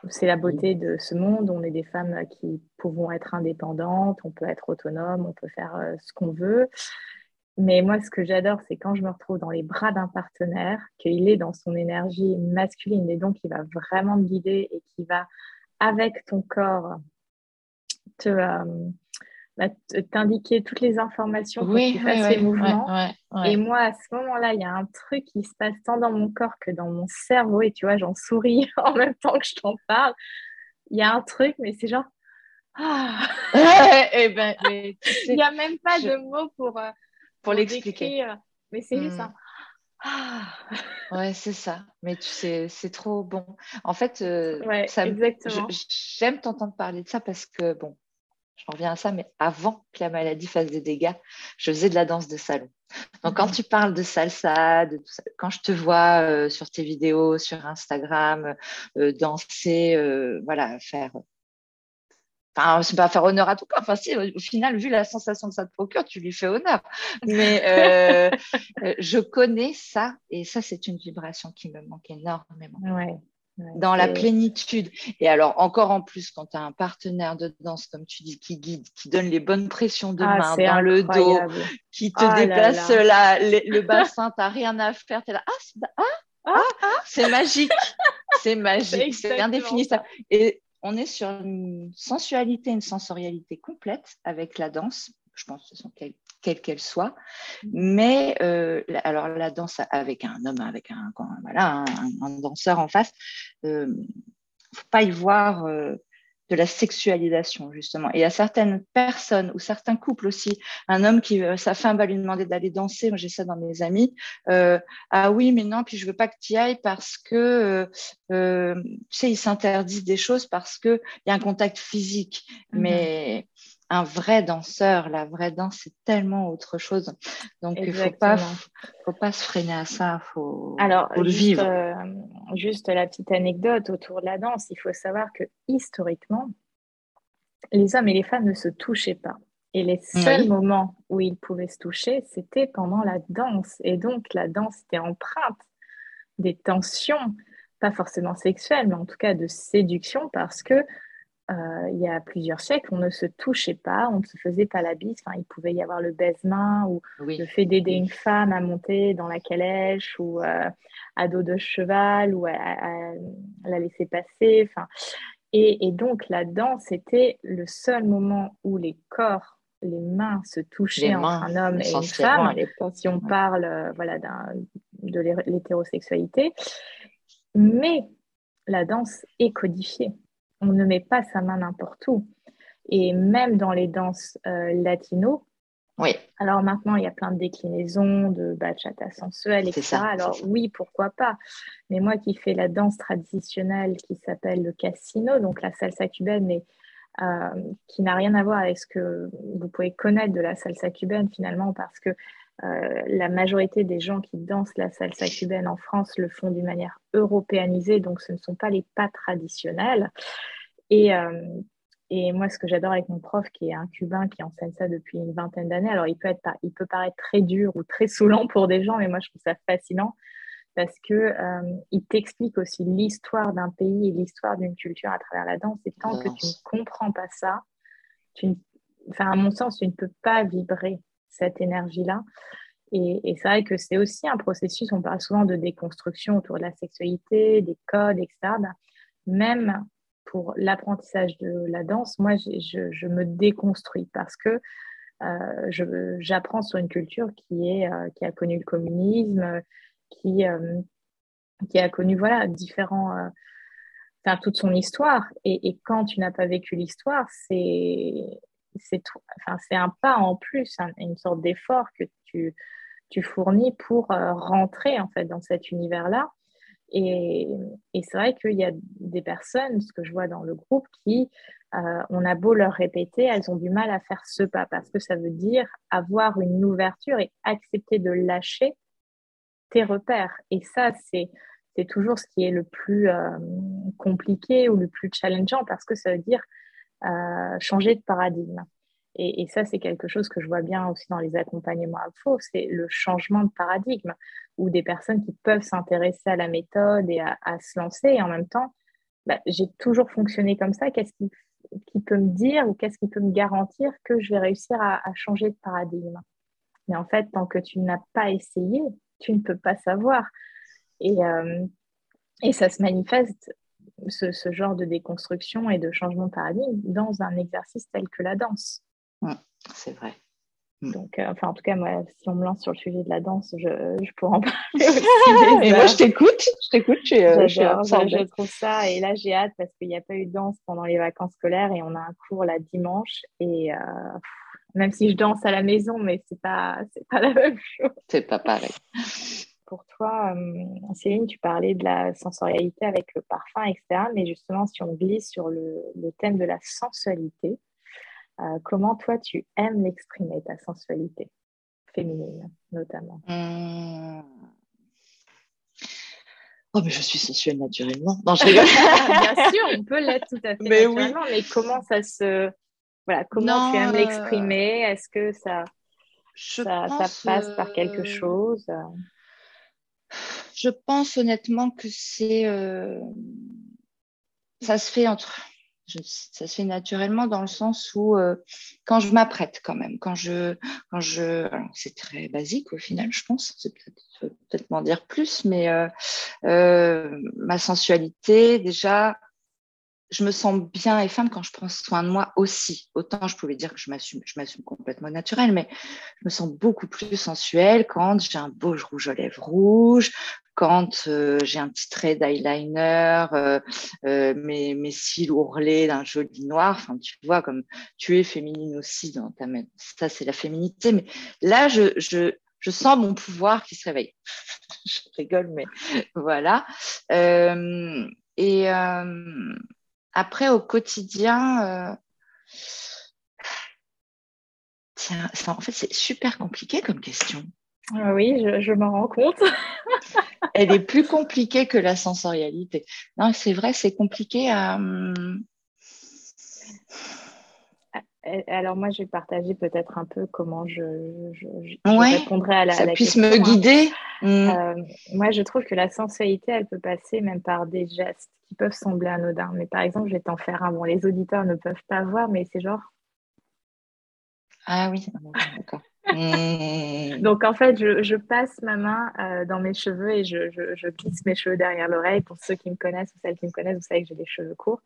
c'est la beauté de ce monde, on est des femmes qui pouvons être indépendantes, on peut être autonome, on peut faire euh, ce qu'on veut. Mais moi, ce que j'adore, c'est quand je me retrouve dans les bras d'un partenaire, qu'il est dans son énergie masculine et donc il va vraiment te guider et qui va, avec ton corps, te, euh, t'indiquer toutes les informations pour que tu fasses les mouvements. et moi, à ce moment-là, il y a un truc qui se passe tant dans mon corps que dans mon cerveau. Et tu vois, j'en souris en même temps que je t'en parle. Il y a un truc, mais c'est genre. Ah. Eh ben, il n'y a même pas de mots pour, euh, pour, l'expliquer. Mais c'est juste ça. Ah. Ouais, c'est ça. Mais tu sais, c'est trop bon. En fait, euh, j'aime t'entendre parler de ça parce que, bon, je reviens à ça, mais avant que la maladie fasse des dégâts, je faisais de la danse de salon. Donc, quand mhm. tu parles de salsa, de quand je te vois euh, sur tes vidéos, sur Instagram, euh, danser, euh, voilà, faire. Enfin, c'est pas faire honneur à tout cas. Enfin, si, au final, vu la sensation que ça te procure, tu lui fais honneur. Mais je connais ça, et ça, c'est une vibration qui me manque énormément. Ouais dans la plénitude. Et alors, encore en plus, quand tu as un partenaire de danse, comme tu dis, qui guide, qui donne les bonnes pressions de ah, main dans le dos, qui te oh déplace le, bassin, tu n'as rien à faire, tu es là, ah, ah, ah, ah, c'est magique, c'est magique, c'est indéfinissable. Et on est sur une sensualité, une sensorialité complète avec la danse. Je pense que ce sont quelle qu'elle soit. Mm. Mais euh, alors la danse avec un homme, avec un, voilà, un, danseur en face, il euh, ne faut pas y voir euh, de la sexualisation justement. Et il y a certaines personnes ou certains couples aussi, un homme qui sa femme va lui demander d'aller danser, moi j'ai ça dans mes amis, ah oui mais non puis je veux pas que tu y ailles parce que tu sais ils s'interdisent des choses parce que il y a un contact physique, mm-hmm. mais un vrai danseur. La vraie danse, c'est tellement autre chose. Donc, il ne faut pas, faut pas se freiner à ça. Faut, Alors, le juste, vivre. Euh, juste la petite anecdote autour de la danse. Il faut savoir que historiquement, les hommes et les femmes ne se touchaient pas. Et les seuls moments où ils pouvaient se toucher, c'était pendant la danse. Et donc, la danse était empreinte des tensions, pas forcément sexuelles, mais en tout cas de séduction, parce que euh, il y a plusieurs siècles, on ne se touchait pas, on ne se faisait pas la bise. Enfin, il pouvait y avoir le baise-main ou le fait d'aider une femme à monter dans la calèche ou euh, à dos de cheval ou à, la laisser passer. Enfin, et, donc, la danse était le seul moment où les corps, les mains se touchaient entre un homme et une femme, si on parle euh, voilà, de l'hétérosexualité. Mais la danse est codifiée on ne met pas sa main n'importe où. Et même dans les danses euh, latino, oui. Alors maintenant, il y a plein de déclinaisons de bachata sensuelle, etc. Alors oui, pourquoi pas. Mais moi qui fais la danse traditionnelle qui s'appelle le casino, donc la salsa cubaine, mais euh, qui n'a rien à voir avec ce que vous pouvez connaître de la salsa cubaine finalement, parce que euh, la majorité des gens qui dansent la salsa cubaine en France le font d'une manière européanisée, donc ce ne sont pas les pas traditionnels. Et, euh, et moi, ce que j'adore avec mon prof, qui est un Cubain qui enseigne ça depuis une vingtaine d'années, alors il peut, être, il peut paraître très dur ou très saoulant pour des gens, mais moi, je trouve ça fascinant parce que euh, il t'explique aussi l'histoire d'un pays et l'histoire d'une culture à travers la danse. Et tant que tu ne comprends pas ça, tu enfin, à mon sens, tu ne peux pas vibrer cette énergie-là. Et, c'est vrai que c'est aussi un processus, on parle souvent de déconstruction autour de la sexualité, des codes, etc. Ben, même pour l'apprentissage de la danse, moi, je, me déconstruis parce que euh, j'apprends sur une culture qui, est, euh, qui a connu le communisme, qui, euh, qui a connu voilà, différents, toute son histoire. Et quand tu n'as pas vécu l'histoire, c'est c'est un pas en plus, une sorte d'effort que tu, tu fournis pour euh, rentrer en fait dans cet univers-là. Et, et c'est vrai qu'il y a des personnes, ce que je vois dans le groupe, qui, euh, on a beau leur répéter, elles ont du mal à faire ce pas parce que ça veut dire avoir une ouverture et accepter de lâcher tes repères. Et ça, c'est c'est toujours ce qui est le plus euh, compliqué ou le plus challengeant parce que ça veut dire changer de paradigme. Et, ça, c'est quelque chose que je vois bien aussi dans les accompagnements à faux, c'est le changement de paradigme, où des personnes qui peuvent s'intéresser à la méthode et à, se lancer, et en même temps, bah, j'ai toujours fonctionné comme ça, qu'est-ce qui, qui, peut me dire ou qu'est-ce qui peut me garantir que je vais réussir à, changer de paradigme? Mais en fait, tant que tu n'as pas essayé, tu ne peux pas savoir. Et, euh, et ça se manifeste ce, genre de déconstruction et de changement de paradigme dans un exercice tel que la danse. C'est vrai. Mm. Donc, euh, enfin, en tout cas, moi, si on me lance sur le sujet de la danse, je, je pourrais en parler aussi. et moi, je t'écoute, je t'écoute, je, je, trouve ça. Et là, j'ai hâte parce qu'il n'y a pas eu de danse pendant les vacances scolaires et on a un cours là dimanche. Et euh, même si je danse à la maison, mais c'est pas, c'est pas la même chose. C'est pas pareil. Pour toi, euh, Céline, tu parlais de la sensorialité avec le parfum, etc. Mais justement, si on glisse sur le, le thème de la sensualité, euh, comment toi, tu aimes l'exprimer, ta sensualité féminine, notamment? Mmh. Oh, mais je suis sensuelle naturellement. Non, je rigole. Bien sûr, on peut l'être tout à fait mais naturellement, mais comment ça se. Voilà, comment tu aimes euh, l'exprimer? Est-ce que ça, ça, passe par quelque euh, chose? Je pense honnêtement que c'est. Ça se fait entre ça se fait naturellement dans le sens où euh, quand je m'apprête quand même, quand je, quand je, c'est très basique au final, je pense, c'est peut-être peut m'en dire plus, mais euh, euh, ma sensualité, déjà, je me sens bien et femme quand je prends soin de moi aussi. Autant je pouvais dire que je m'assume, complètement naturelle, mais je me sens beaucoup plus sensuelle quand j'ai un beau rouge aux lèvres rouges, quand euh, j'ai un petit trait d'eyeliner, euh, euh, mes, cils ourlés d'un joli noir. Enfin, tu vois, comme tu es féminine aussi dans ta Ça, c'est la féminité. Mais là, je, je, je sens mon pouvoir qui se réveille. je rigole, mais voilà. et après, au quotidien, en fait, c'est super compliqué comme question. Ah oui, je, je m'en rends compte. Elle est plus compliquée que la sensorialité. Non, c'est vrai, c'est compliqué à. Hum, alors moi, je vais partager peut-être un peu comment je, répondrai à la, ça puisse me guider. Hum. Euh, moi, je trouve que la sensualité, elle peut passer même par des gestes qui peuvent sembler anodins. Mais par exemple, je vais t'en faire un. Bon, les auditeurs ne peuvent pas voir, mais c'est genre. Ah oui, d'accord. Mmh. Donc en fait, je, passe ma main euh, dans mes cheveux et je, glisse mes cheveux derrière l'oreille. Pour ceux qui me connaissent ou celles qui me connaissent, vous savez que j'ai des cheveux courts.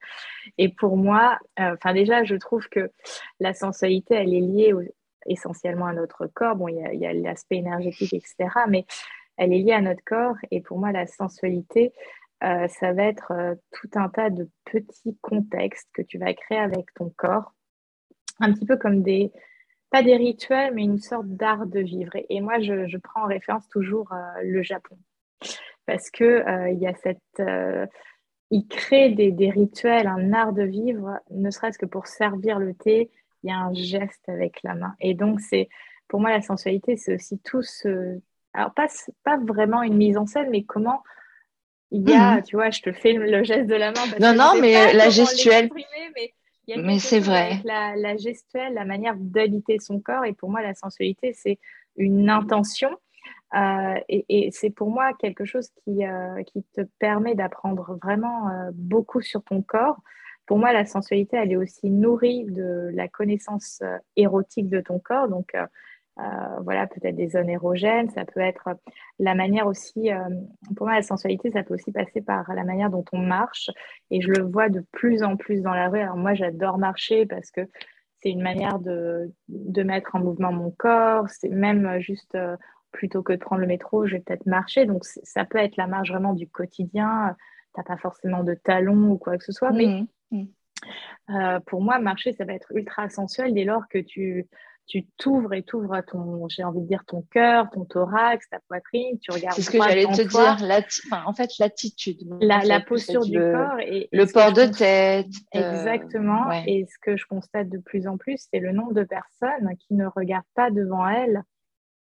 Et pour moi, euh, enfin déjà, je trouve que la sensualité, elle est liée essentiellement à notre corps. Bon, il y a, l'aspect énergétique, etc. Mais elle est liée à notre corps. Et pour moi, la sensualité, euh, ça va être tout un tas de petits contextes que tu vas créer avec ton corps. Un petit peu comme des pas des rituels, mais une sorte d'art de vivre. Et, moi, je, prends en référence toujours euh, le Japon. Parce que euh, il y a cette. Euh, il crée des, des, rituels, un art de vivre, ne serait-ce que pour servir le thé, il y a un geste avec la main. Et donc, c'est pour moi, la sensualité, c'est aussi tout ce. Alors, pas, pas vraiment une mise en scène, mais comment il y a, mhm. tu vois, je te fais le geste de la main. non, non, mais la gestuelle. Mais mais c'est vrai. La, la, gestuelle, la manière d'habiter son corps. Et pour moi, la sensualité, c'est une intention. Euh, et, c'est pour moi quelque chose qui, euh, qui te permet d'apprendre vraiment euh, beaucoup sur ton corps. Pour moi, la sensualité, elle est aussi nourrie de la connaissance érotique de ton corps. Donc, euh, voilà, peut-être des zones érogènes, ça peut être la manière aussi, euh, pour moi la sensualité, ça peut aussi passer par la manière dont on marche, et je le vois de plus en plus dans la rue. Alors moi j'adore marcher parce que c'est une manière de, de, mettre en mouvement mon corps, c'est même juste euh, plutôt que de prendre le métro, je vais peut-être marcher, donc ça peut être la marche vraiment du quotidien, tu n'as pas forcément de talons ou quoi que ce soit, mais mmh, mmh. pour moi marcher ça va être ultra sensuel dès lors que tu tu t'ouvres et t'ouvres ton, j'ai envie de dire ton cœur, ton thorax, ta poitrine, tu regardes. C'est ce que j'allais te dire, en fait l'attitude. La, posture du corps et, le port de tête. Euh, Exactement. Et ce que je constate de plus en plus, c'est le nombre de personnes qui ne regardent pas devant elles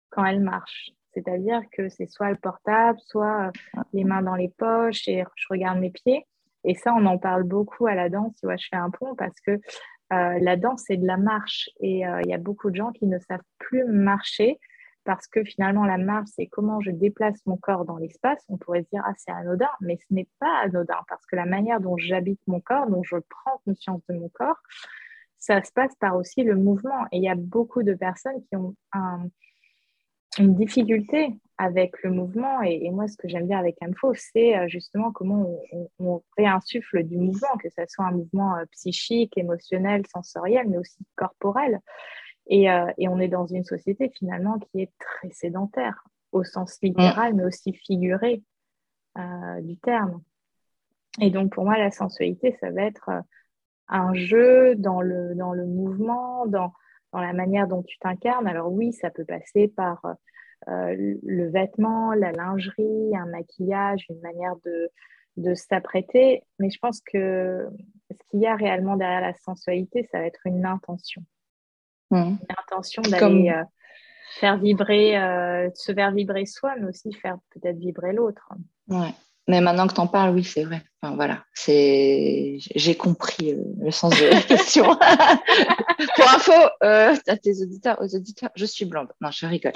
quand elles marchent. C'est-à-dire que c'est soit le portable, soit euh, les mains dans les poches et je regarde mes pieds. Et ça, on en parle beaucoup à la danse. Tu vois, je fais un pont parce que euh, la danse, c'est de la marche. Et euh, il y a beaucoup de gens qui ne savent plus marcher parce que finalement, la marche, c'est comment je déplace mon corps dans l'espace. On pourrait se dire, ah, c'est anodin, mais ce n'est pas anodin parce que la manière dont j'habite mon corps, dont je prends conscience de mon corps, ça se passe par aussi le mouvement. Et il y a beaucoup de personnes qui ont une difficulté avec le mouvement. Et, moi, ce que j'aime bien avec Info, c'est euh, justement comment on, réinsuffle du mouvement, que ce soit un mouvement euh, psychique, émotionnel, sensoriel, mais aussi corporel. Et, et, on est dans une société finalement qui est très sédentaire, au sens littéral, mais aussi figuré du terme. Et donc, pour moi, la sensualité, ça va être un jeu dans le, dans le mouvement, dans, dans la manière dont tu t'incarnes. Alors oui, ça peut passer par euh, le vêtement, la lingerie, un maquillage, une manière de, de s'apprêter. Mais je pense que ce qu'il y a réellement derrière la sensualité, ça va être une intention. Mmh. Une intention d'aller euh, faire vibrer, euh, se faire vibrer soi, mais aussi faire peut-être vibrer l'autre. Ouais. Mais maintenant que tu en parles, oui, c'est vrai. Enfin, voilà, c'est... j'ai compris euh, le sens de la question. Pour info, euh, à tes auditeurs, aux auditeurs, je suis blonde. Non, je rigole.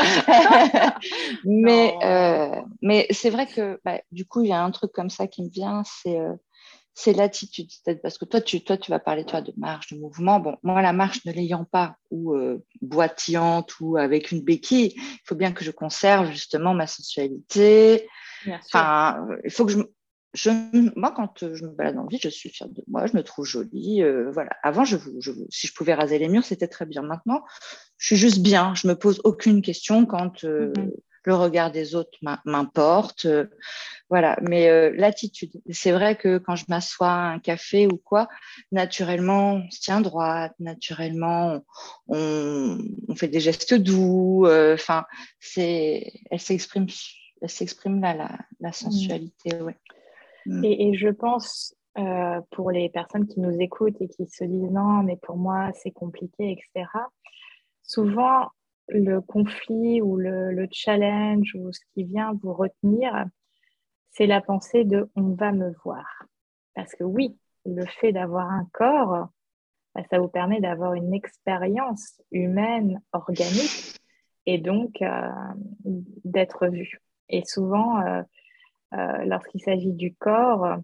mais, euh, mais c'est vrai que bah, du coup, il y a un truc comme ça qui me vient, c'est, c'est l'attitude. parce que toi tu, toi, tu vas parler toi, de marche, de mouvement. Bon, moi, la marche, ne l'ayant pas, ou boitillante, ou avec une béquille, il faut bien que je conserve justement ma sensualité Enfin, il faut que je, je, moi, quand je me balade en ville, je suis fière de moi, je me trouve jolie. Euh, voilà. Avant, je, je, si je pouvais raser les murs, c'était très bien. Maintenant, je suis juste bien. Je me pose aucune question quand euh, mm-hmm. le regard des autres m'importe. Euh, voilà. Mais l'attitude, c'est vrai que quand je m'assois à un café ou quoi, naturellement, on se tient droite, naturellement, on, on fait des gestes doux. Enfin, c'est, elle s'exprime s'exprime là, la, la sensualité. Mm. Et, je pense, euh, pour les personnes qui nous écoutent et qui se disent non, mais pour moi, c'est compliqué, etc., souvent, le conflit ou le, le, challenge ou ce qui vient vous retenir, c'est la pensée de on va me voir. Parce que oui, le fait d'avoir un corps, bah, ça vous permet d'avoir une expérience humaine, organique, et donc euh, d'être vu. Et souvent, euh, euh, lorsqu'il s'agit du corps,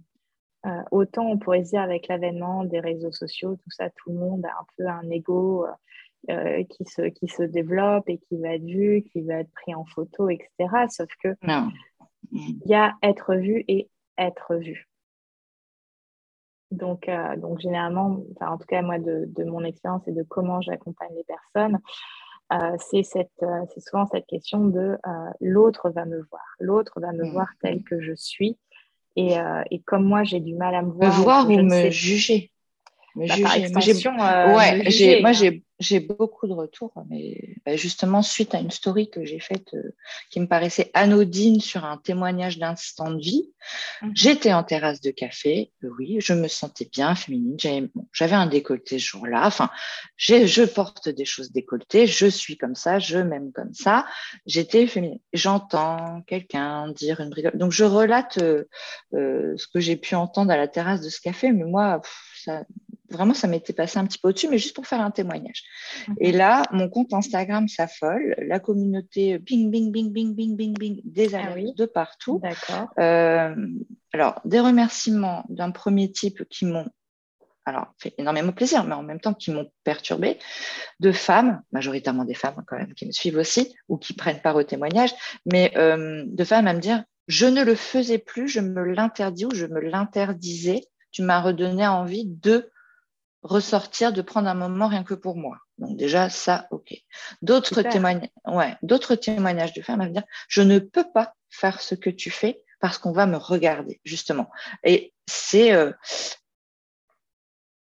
euh, autant on pourrait dire avec l'avènement des réseaux sociaux, tout ça, tout le monde a un peu un ego qui, se, qui se développe et qui va être vu, qui va être pris en photo, etc. Sauf que il y a être vu et être vu. Donc, donc généralement, en tout cas moi de, de mon expérience et de comment j'accompagne les personnes, euh, euh, c'est souvent cette question de euh, l'autre va me voir, l'autre va me mm. voir tel que je suis. Et, comme moi, j'ai du mal à me voir. Me voir ou me juger. Me bah, juger. ouais, moi, j'ai j'ai beaucoup de retours, mais bah, justement suite à une story que j'ai faite euh, qui me paraissait anodine sur un témoignage d'instant de vie. Mhm. J'étais en terrasse de café, euh, oui, je me sentais bien féminine, j'avais un décolleté ce jour-là, enfin, je porte des choses décolletées, je suis comme ça, je m'aime comme ça, j'étais féminine. J'entends quelqu'un dire une brigade, donc je relate euh, ce que j'ai pu entendre à la terrasse de ce café, mais moi, ça, vraiment, ça m'était passé un petit peu au-dessus, mais juste pour faire un témoignage. Et là, mon compte Instagram s'affole, la communauté bing, bing, bing, bing, bing, bing, bing, des ah alertes de partout. D'accord. Euh, alors, des remerciements d'un premier type qui m'ont alors fait énormément plaisir, mais en même temps qui m'ont perturbé, de femmes, majoritairement des femmes quand même, qui me suivent aussi ou qui prennent part au témoignage, mais euh, de femmes à me dire je ne le faisais plus, je me l'interdis ou je me l'interdisais. Tu m'as redonné envie de ressortir, de prendre un moment rien que pour moi. Donc déjà, ça, ok. D'autres témoignages, ouais, d'autres témoignages de femmes à dire, je ne peux pas faire ce que tu fais parce qu'on va me regarder, justement. Et c'est, euh,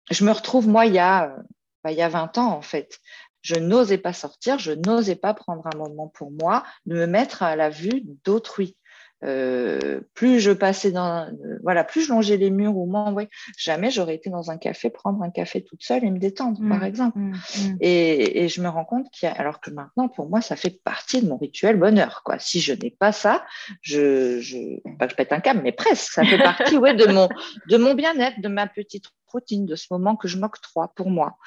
je me retrouve, moi, il y a, bah, il y a 20 ans, en fait. Je n'osais pas sortir, je n'osais pas prendre un moment pour moi, de me mettre à la vue d'autrui. Euh, plus je passais dans, euh, voilà, plus je longeais les murs ou moins, ouais, jamais j'aurais été dans un café prendre un café toute seule et me détendre, par mmh, exemple. Mmh, mmh. Et, et, je me rends compte qu'il y a, alors que maintenant, pour moi, ça fait partie de mon rituel bonheur, quoi. Si je n'ai pas ça, je, je, pas que je pète un câble, mais presque, ça fait partie, ouais, de mon, de mon bien-être, de ma petite routine, de ce moment que je m'octroie pour moi.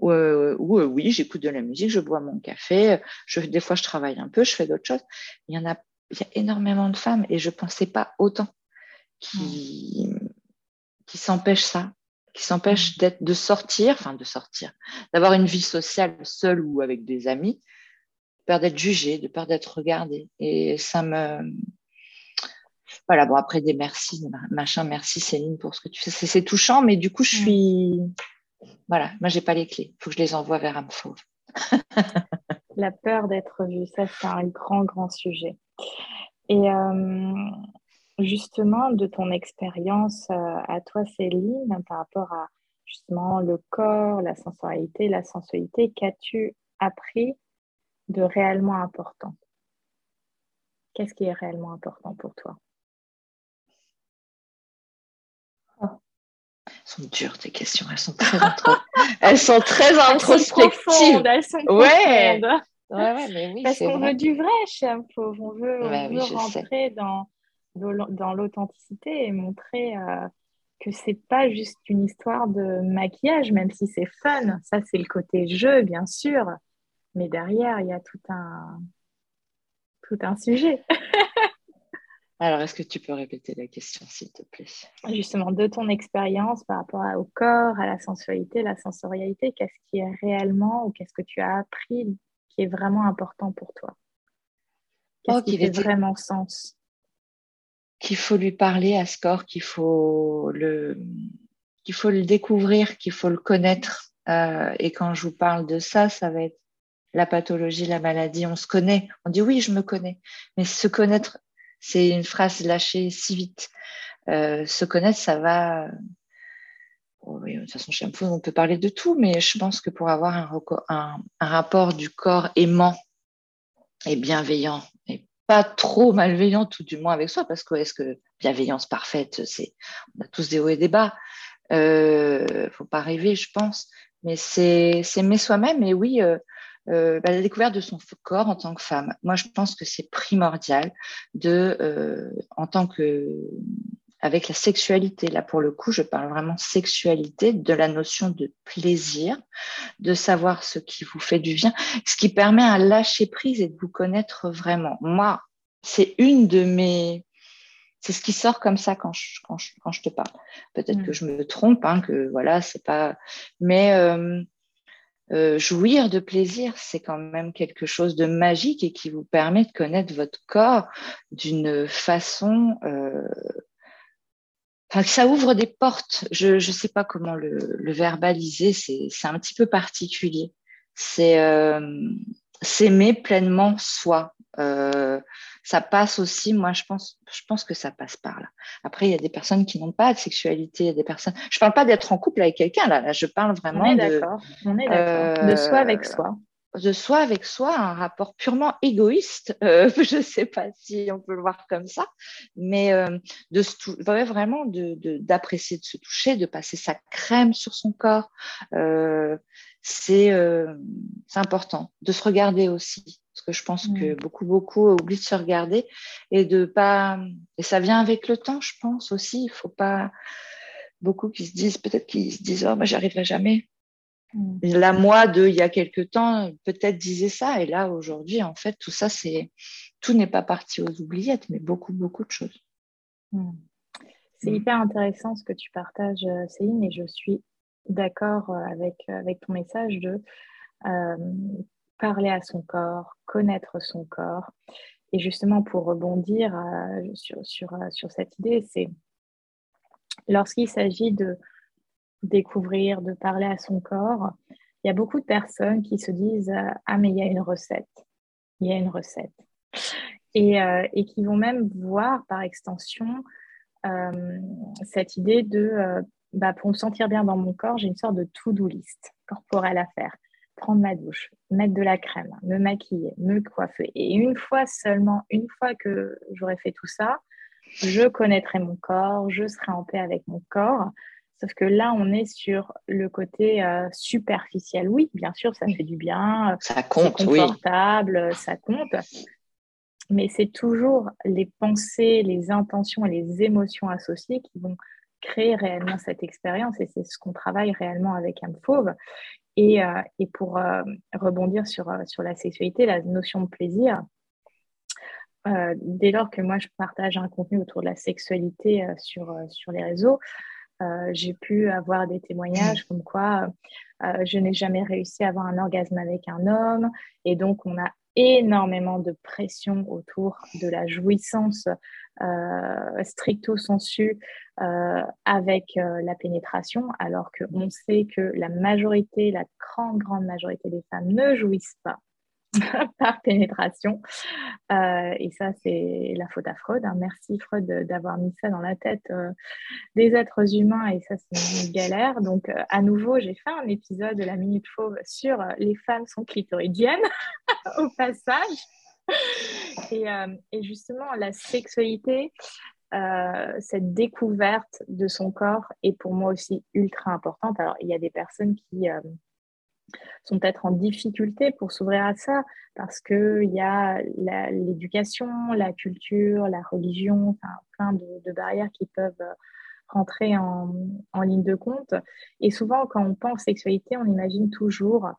Où, euh, oui, j'écoute de la musique, je bois mon café, je, des fois je travaille un peu, je fais d'autres choses. Il y en a il y a énormément de femmes, et je ne pensais pas autant, qui, qui s'empêchent ça, qui s'empêchent mm. d'être, de sortir, enfin de sortir, d'avoir une vie sociale seule ou avec des amis, de peur d'être jugée, de peur d'être regardée. Et ça me. Voilà, bon, après des merci, machin, merci Céline pour ce que tu fais. C'est, touchant, mais du coup, je mm. suis. Voilà, moi, j'ai pas les clés. Il faut que je les envoie vers Amfauve. la peur d'être vu, ça c'est un grand, grand sujet. Et euh, justement, de ton expérience euh, à toi, Céline, par rapport à justement le corps, la sensorialité, la sensualité, qu'as-tu appris de réellement important? Qu'est-ce qui est réellement important pour toi? Sont dures tes questions, elles sont très, elles sont très introspectives. Elles sont ouais. Ouais, ouais, mais oui, Parce qu'on veut du vrai chez un pauvre, on veut, on veut rentrer dans, dans l'authenticité et montrer euh, que c'est pas juste une histoire de maquillage, même si c'est fun. Ça, c'est le côté jeu, bien sûr. Mais derrière, il y a tout un, tout un sujet. Alors, est-ce que tu peux répéter la question, s'il te plaît? Justement, de ton expérience par rapport au corps, à la sensualité, la sensorialité, qu'est-ce qui est réellement ou qu'est-ce que tu as appris qui est vraiment important pour toi Qu'est-ce oh, qui fait vraiment sens? Qu'il faut lui parler à ce corps, qu'il faut le, qu'il faut le découvrir, qu'il faut le connaître. Euh, et quand je vous parle de ça, ça va être la pathologie, la maladie. On se connaît. On dit oui, je me connais. Mais se connaître c'est une phrase lâchée si vite. Euh, se connaître, ça va. Oh de toute façon, chez un on peut parler de tout, mais je pense que pour avoir un, rapport du corps aimant et bienveillant, et pas trop malveillant, tout du moins avec soi, parce que est-ce que bienveillance parfaite, c'est on a tous des hauts et des bas. Euh, faut pas rêver, je pense, mais c'est s'aimer soi-même. Et oui, euh, euh, bah, la découverte de son corps en tant que femme. Moi, je pense que c'est primordial de, euh, en tant que, avec la sexualité, là pour le coup, je parle vraiment sexualité, de la notion de plaisir, de savoir ce qui vous fait du bien, ce qui permet un lâcher prise et de vous connaître vraiment. Moi, c'est une de mes, c'est ce qui sort comme ça quand je, quand je, quand je te parle. Peut-être mm. que je me trompe, hein, que voilà, c'est pas, mais euh, euh, jouir de plaisir, c'est quand même quelque chose de magique et qui vous permet de connaître votre corps d'une façon... Euh, ça ouvre des portes. Je ne sais pas comment le, verbaliser, c'est un petit peu particulier. C'est euh, s'aimer pleinement soi. Euh, ça passe aussi, moi je pense, je pense que ça passe par là. Après, il y a des personnes qui n'ont pas de sexualité, il y a des personnes. Je parle pas d'être en couple avec quelqu'un là, là, je parle vraiment On est de. On est d'accord. de soi avec soi. De soi avec soi, un rapport purement égoïste. Euh, je ne sais pas si on peut le voir comme ça, mais euh, de vraiment d'apprécier de, de, se toucher, de passer sa crème sur son corps. Euh, c'est important de se regarder aussi parce que je pense que mm. beaucoup, beaucoup oublient de se regarder et de pas. Et ça vient avec le temps, je pense aussi. Il faut pas. Beaucoup qui se disent, peut-être qu'ils se disent, oh, moi, j'y arriverai jamais. Mm. La moi de il y a quelques temps, peut-être disait ça. Et là, aujourd'hui, en fait, tout ça, c'est. Tout n'est pas parti aux oubliettes, mais beaucoup, beaucoup de choses. Mm. C'est hyper intéressant ce que tu partages, euh, Céline, et je suis d'accord euh, avec, avec ton message de euh, parler à son corps, connaître son corps. Et justement, pour rebondir euh, sur, sur, euh, sur, cette idée, c'est lorsqu'il s'agit de découvrir, de parler à son corps, il y a beaucoup de personnes qui se disent euh, Ah, mais il y a une recette. Il y a une recette. Et, et qui vont même voir par extension cette idée de bah, pour me sentir bien dans mon corps, j'ai une sorte de to-do list corporelle à faire prendre ma douche, mettre de la crème, me maquiller, me coiffer. Et une fois seulement, une fois que j'aurai fait tout ça, je connaîtrai mon corps, je serai en paix avec mon corps. Sauf que là, on est sur le côté euh, superficiel. Oui, bien sûr, ça fait du bien. Ça compte, confortable, ça compte. Mais c'est toujours les pensées, les intentions et les émotions associées qui vont créer réellement cette expérience. Et c'est ce qu'on travaille réellement avec Âme Fauve. Et, euh, et pour euh, rebondir sur, euh, sur la sexualité, la notion de plaisir, dès lors que moi je partage un contenu autour de la sexualité sur, sur les réseaux, j'ai pu avoir des témoignages comme quoi je n'ai jamais réussi à avoir un orgasme avec un homme. Et donc on a énormément de pression autour de la jouissance euh, stricto sensu euh, avec euh, la pénétration, alors qu'on sait que la majorité, la grande, grande majorité des femmes ne jouissent pas par pénétration. Euh, et ça, c'est la faute à Freud. Hein. Merci Freud d'avoir mis ça dans la tête euh, des êtres humains et ça, c'est une galère. Donc, euh, à nouveau, j'ai fait un épisode de la Minute Fauve sur les femmes sont clitoridiennes au passage. Et, et, justement, la sexualité, cette découverte de son corps est pour moi aussi ultra importante. Alors, il y a des personnes qui sont peut-être en difficulté pour s'ouvrir à ça parce qu'il y a l'éducation, la, culture, la religion, enfin, plein de, barrières qui peuvent euh, rentrer en, en, ligne de compte. Et souvent, quand on pense sexualité, on imagine toujours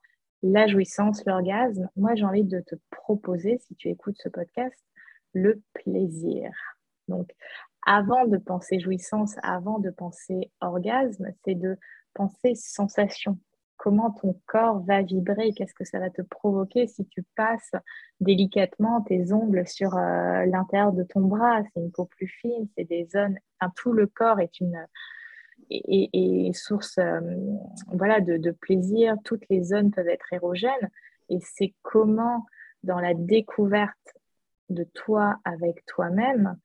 la jouissance, l'orgasme. Moi, j'ai envie de te proposer, si tu écoutes ce podcast, le plaisir. Donc, avant de penser jouissance, avant de penser orgasme, c'est de penser sensation, comment ton corps va vibrer, qu'est-ce que ça va te provoquer si tu passes délicatement tes ongles sur euh, l'intérieur de ton bras. C'est une peau plus fine, c'est des zones, tout le corps est une et, source euh, de, plaisir. Toutes les zones peuvent être érogènes et c'est comment dans la découverte de toi avec toi-même,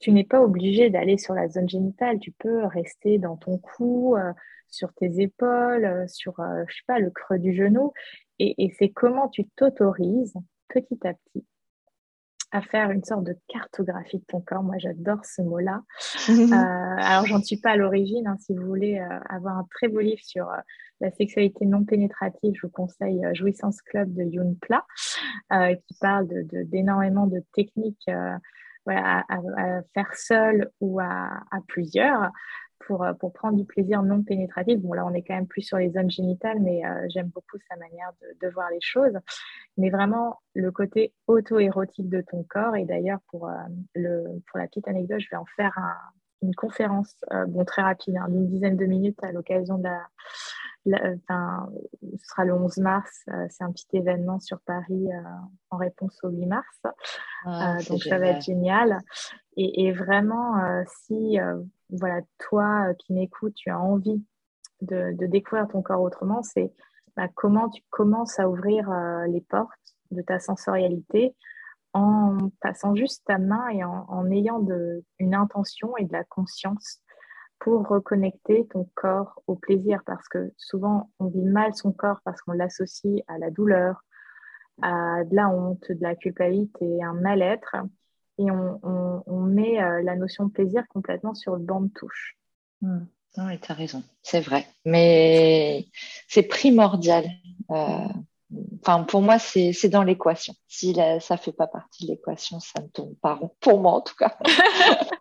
tu n'es pas obligé d'aller sur la zone génitale, tu peux rester dans ton cou, euh, sur tes épaules, euh, sur, euh, je sais pas, le creux du genou. Et, c'est comment tu t'autorises petit à petit à faire une sorte de cartographie de ton corps. Moi, j'adore ce mot-là. alors, j'en suis pas à l'origine. Hein. Si vous voulez avoir un très beau livre sur la sexualité non pénétrative, je vous conseille Jouissance Club de Yoon Pla, qui parle d'énormément de, de, techniques à, faire seul ou à, plusieurs pour, euh, pour, prendre du plaisir non pénétratif. Bon, là, on est quand même plus sur les zones génitales, mais euh, j'aime beaucoup sa manière de, voir les choses. Mais vraiment, le côté auto-érotique de ton corps. Et d'ailleurs, pour, euh, pour la petite anecdote, je vais en faire une conférence, bon, très rapide, hein, d'une dizaine de minutes à l'occasion de la, enfin, ce sera le 11 mars, euh, c'est un petit événement sur Paris euh, en réponse au 8 mars. Ah, euh, donc ça va être génial. Et, vraiment, si voilà, toi qui m'écoutes, tu as envie de, découvrir ton corps autrement, c'est bah, comment tu commences à ouvrir les portes de ta sensorialité en passant juste ta main et en, ayant une intention et de la conscience pour reconnecter ton corps au plaisir parce que souvent on vit mal son corps parce qu'on l'associe à la douleur, à de la honte, de la culpabilité, un mal-être et on, met euh, la notion de plaisir complètement sur le banc de touche. Hmm. Oui, tu as raison, c'est vrai. Mais c'est primordial. Euh, enfin, pour moi, c'est dans l'équation. Si ça ne fait pas partie de l'équation, ça ne tombe pas rond. Pour moi, en tout cas.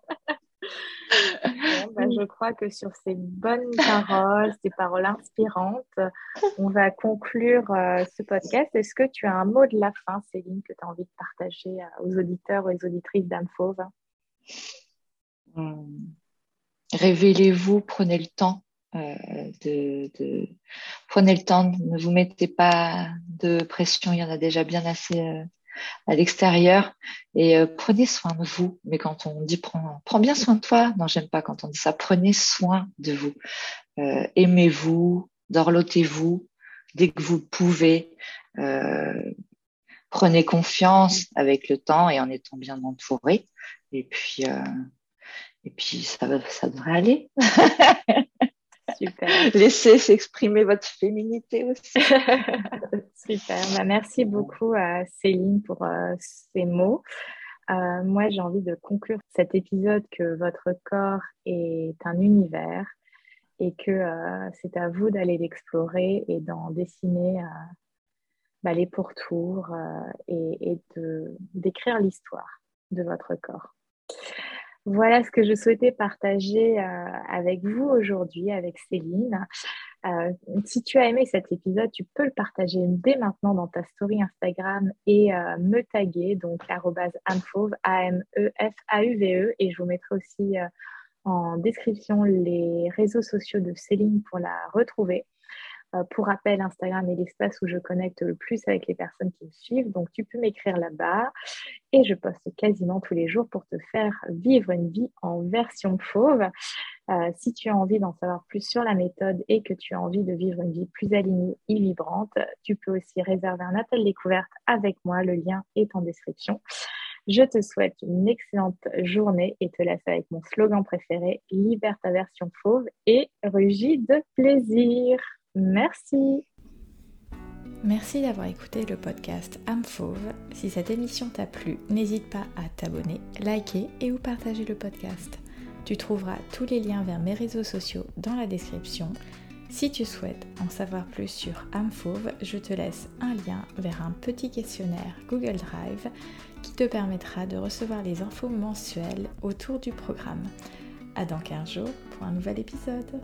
Bah, je crois que sur ces bonnes paroles, ces paroles inspirantes, on va conclure euh, ce podcast. Est-ce que tu as un mot de la fin, Céline, que tu as envie de partager euh, aux auditeurs ou aux auditrices d'âme Fauve hmm. Révélez-vous, prenez le temps. Euh, de, prenez le temps, ne vous mettez pas de pression, il y en a déjà bien assez à l'extérieur et euh, prenez soin de vous. Mais quand on dit prends, prends bien soin de toi, non, j'aime pas quand on dit ça. Prenez soin de vous. Euh, aimez-vous, dorlotez-vous dès que vous pouvez. Euh, prenez confiance avec le temps et en étant bien entouré. Et puis, et puis ça, ça devrait aller. Super. Laissez s'exprimer votre féminité aussi. Super. Bah, merci beaucoup à Céline pour euh, ces mots. Euh, moi, j'ai envie de conclure cet épisode que votre corps est un univers et que euh, c'est à vous d'aller l'explorer et d'en dessiner bah, les pourtours et, et de d'écrire l'histoire de votre corps. Voilà ce que je souhaitais partager euh, avec vous aujourd'hui, avec Céline. Euh, si tu as aimé cet épisode, tu peux le partager dès maintenant dans ta story Instagram et euh, me taguer, donc amfauve, A-M-E-F-A-U-V-E. Et je vous mettrai aussi en description les réseaux sociaux de Céline pour la retrouver. Euh, pour rappel, Instagram est l'espace où je connecte le plus avec les personnes qui me suivent. Donc, tu peux m'écrire là-bas et je poste quasiment tous les jours pour te faire vivre une vie en version fauve. Euh, si tu as envie d'en savoir plus sur la méthode et que tu as envie de vivre une vie plus alignée et vibrante, tu peux aussi réserver un appel découverte avec moi. Le lien est en description. Je te souhaite une excellente journée et te laisse avec mon slogan préféré, libère ta version fauve et rugis de plaisir. Merci. Merci d'avoir écouté le podcast Âme Fauve. Si cette émission t'a plu, n'hésite pas à t'abonner, liker et ou partager le podcast. Tu trouveras tous les liens vers mes réseaux sociaux dans la description. Si tu souhaites en savoir plus sur Amphove, je te laisse un lien vers un petit questionnaire Google Drive qui te permettra de recevoir les infos mensuelles autour du programme. À dans 15 jours pour un nouvel épisode.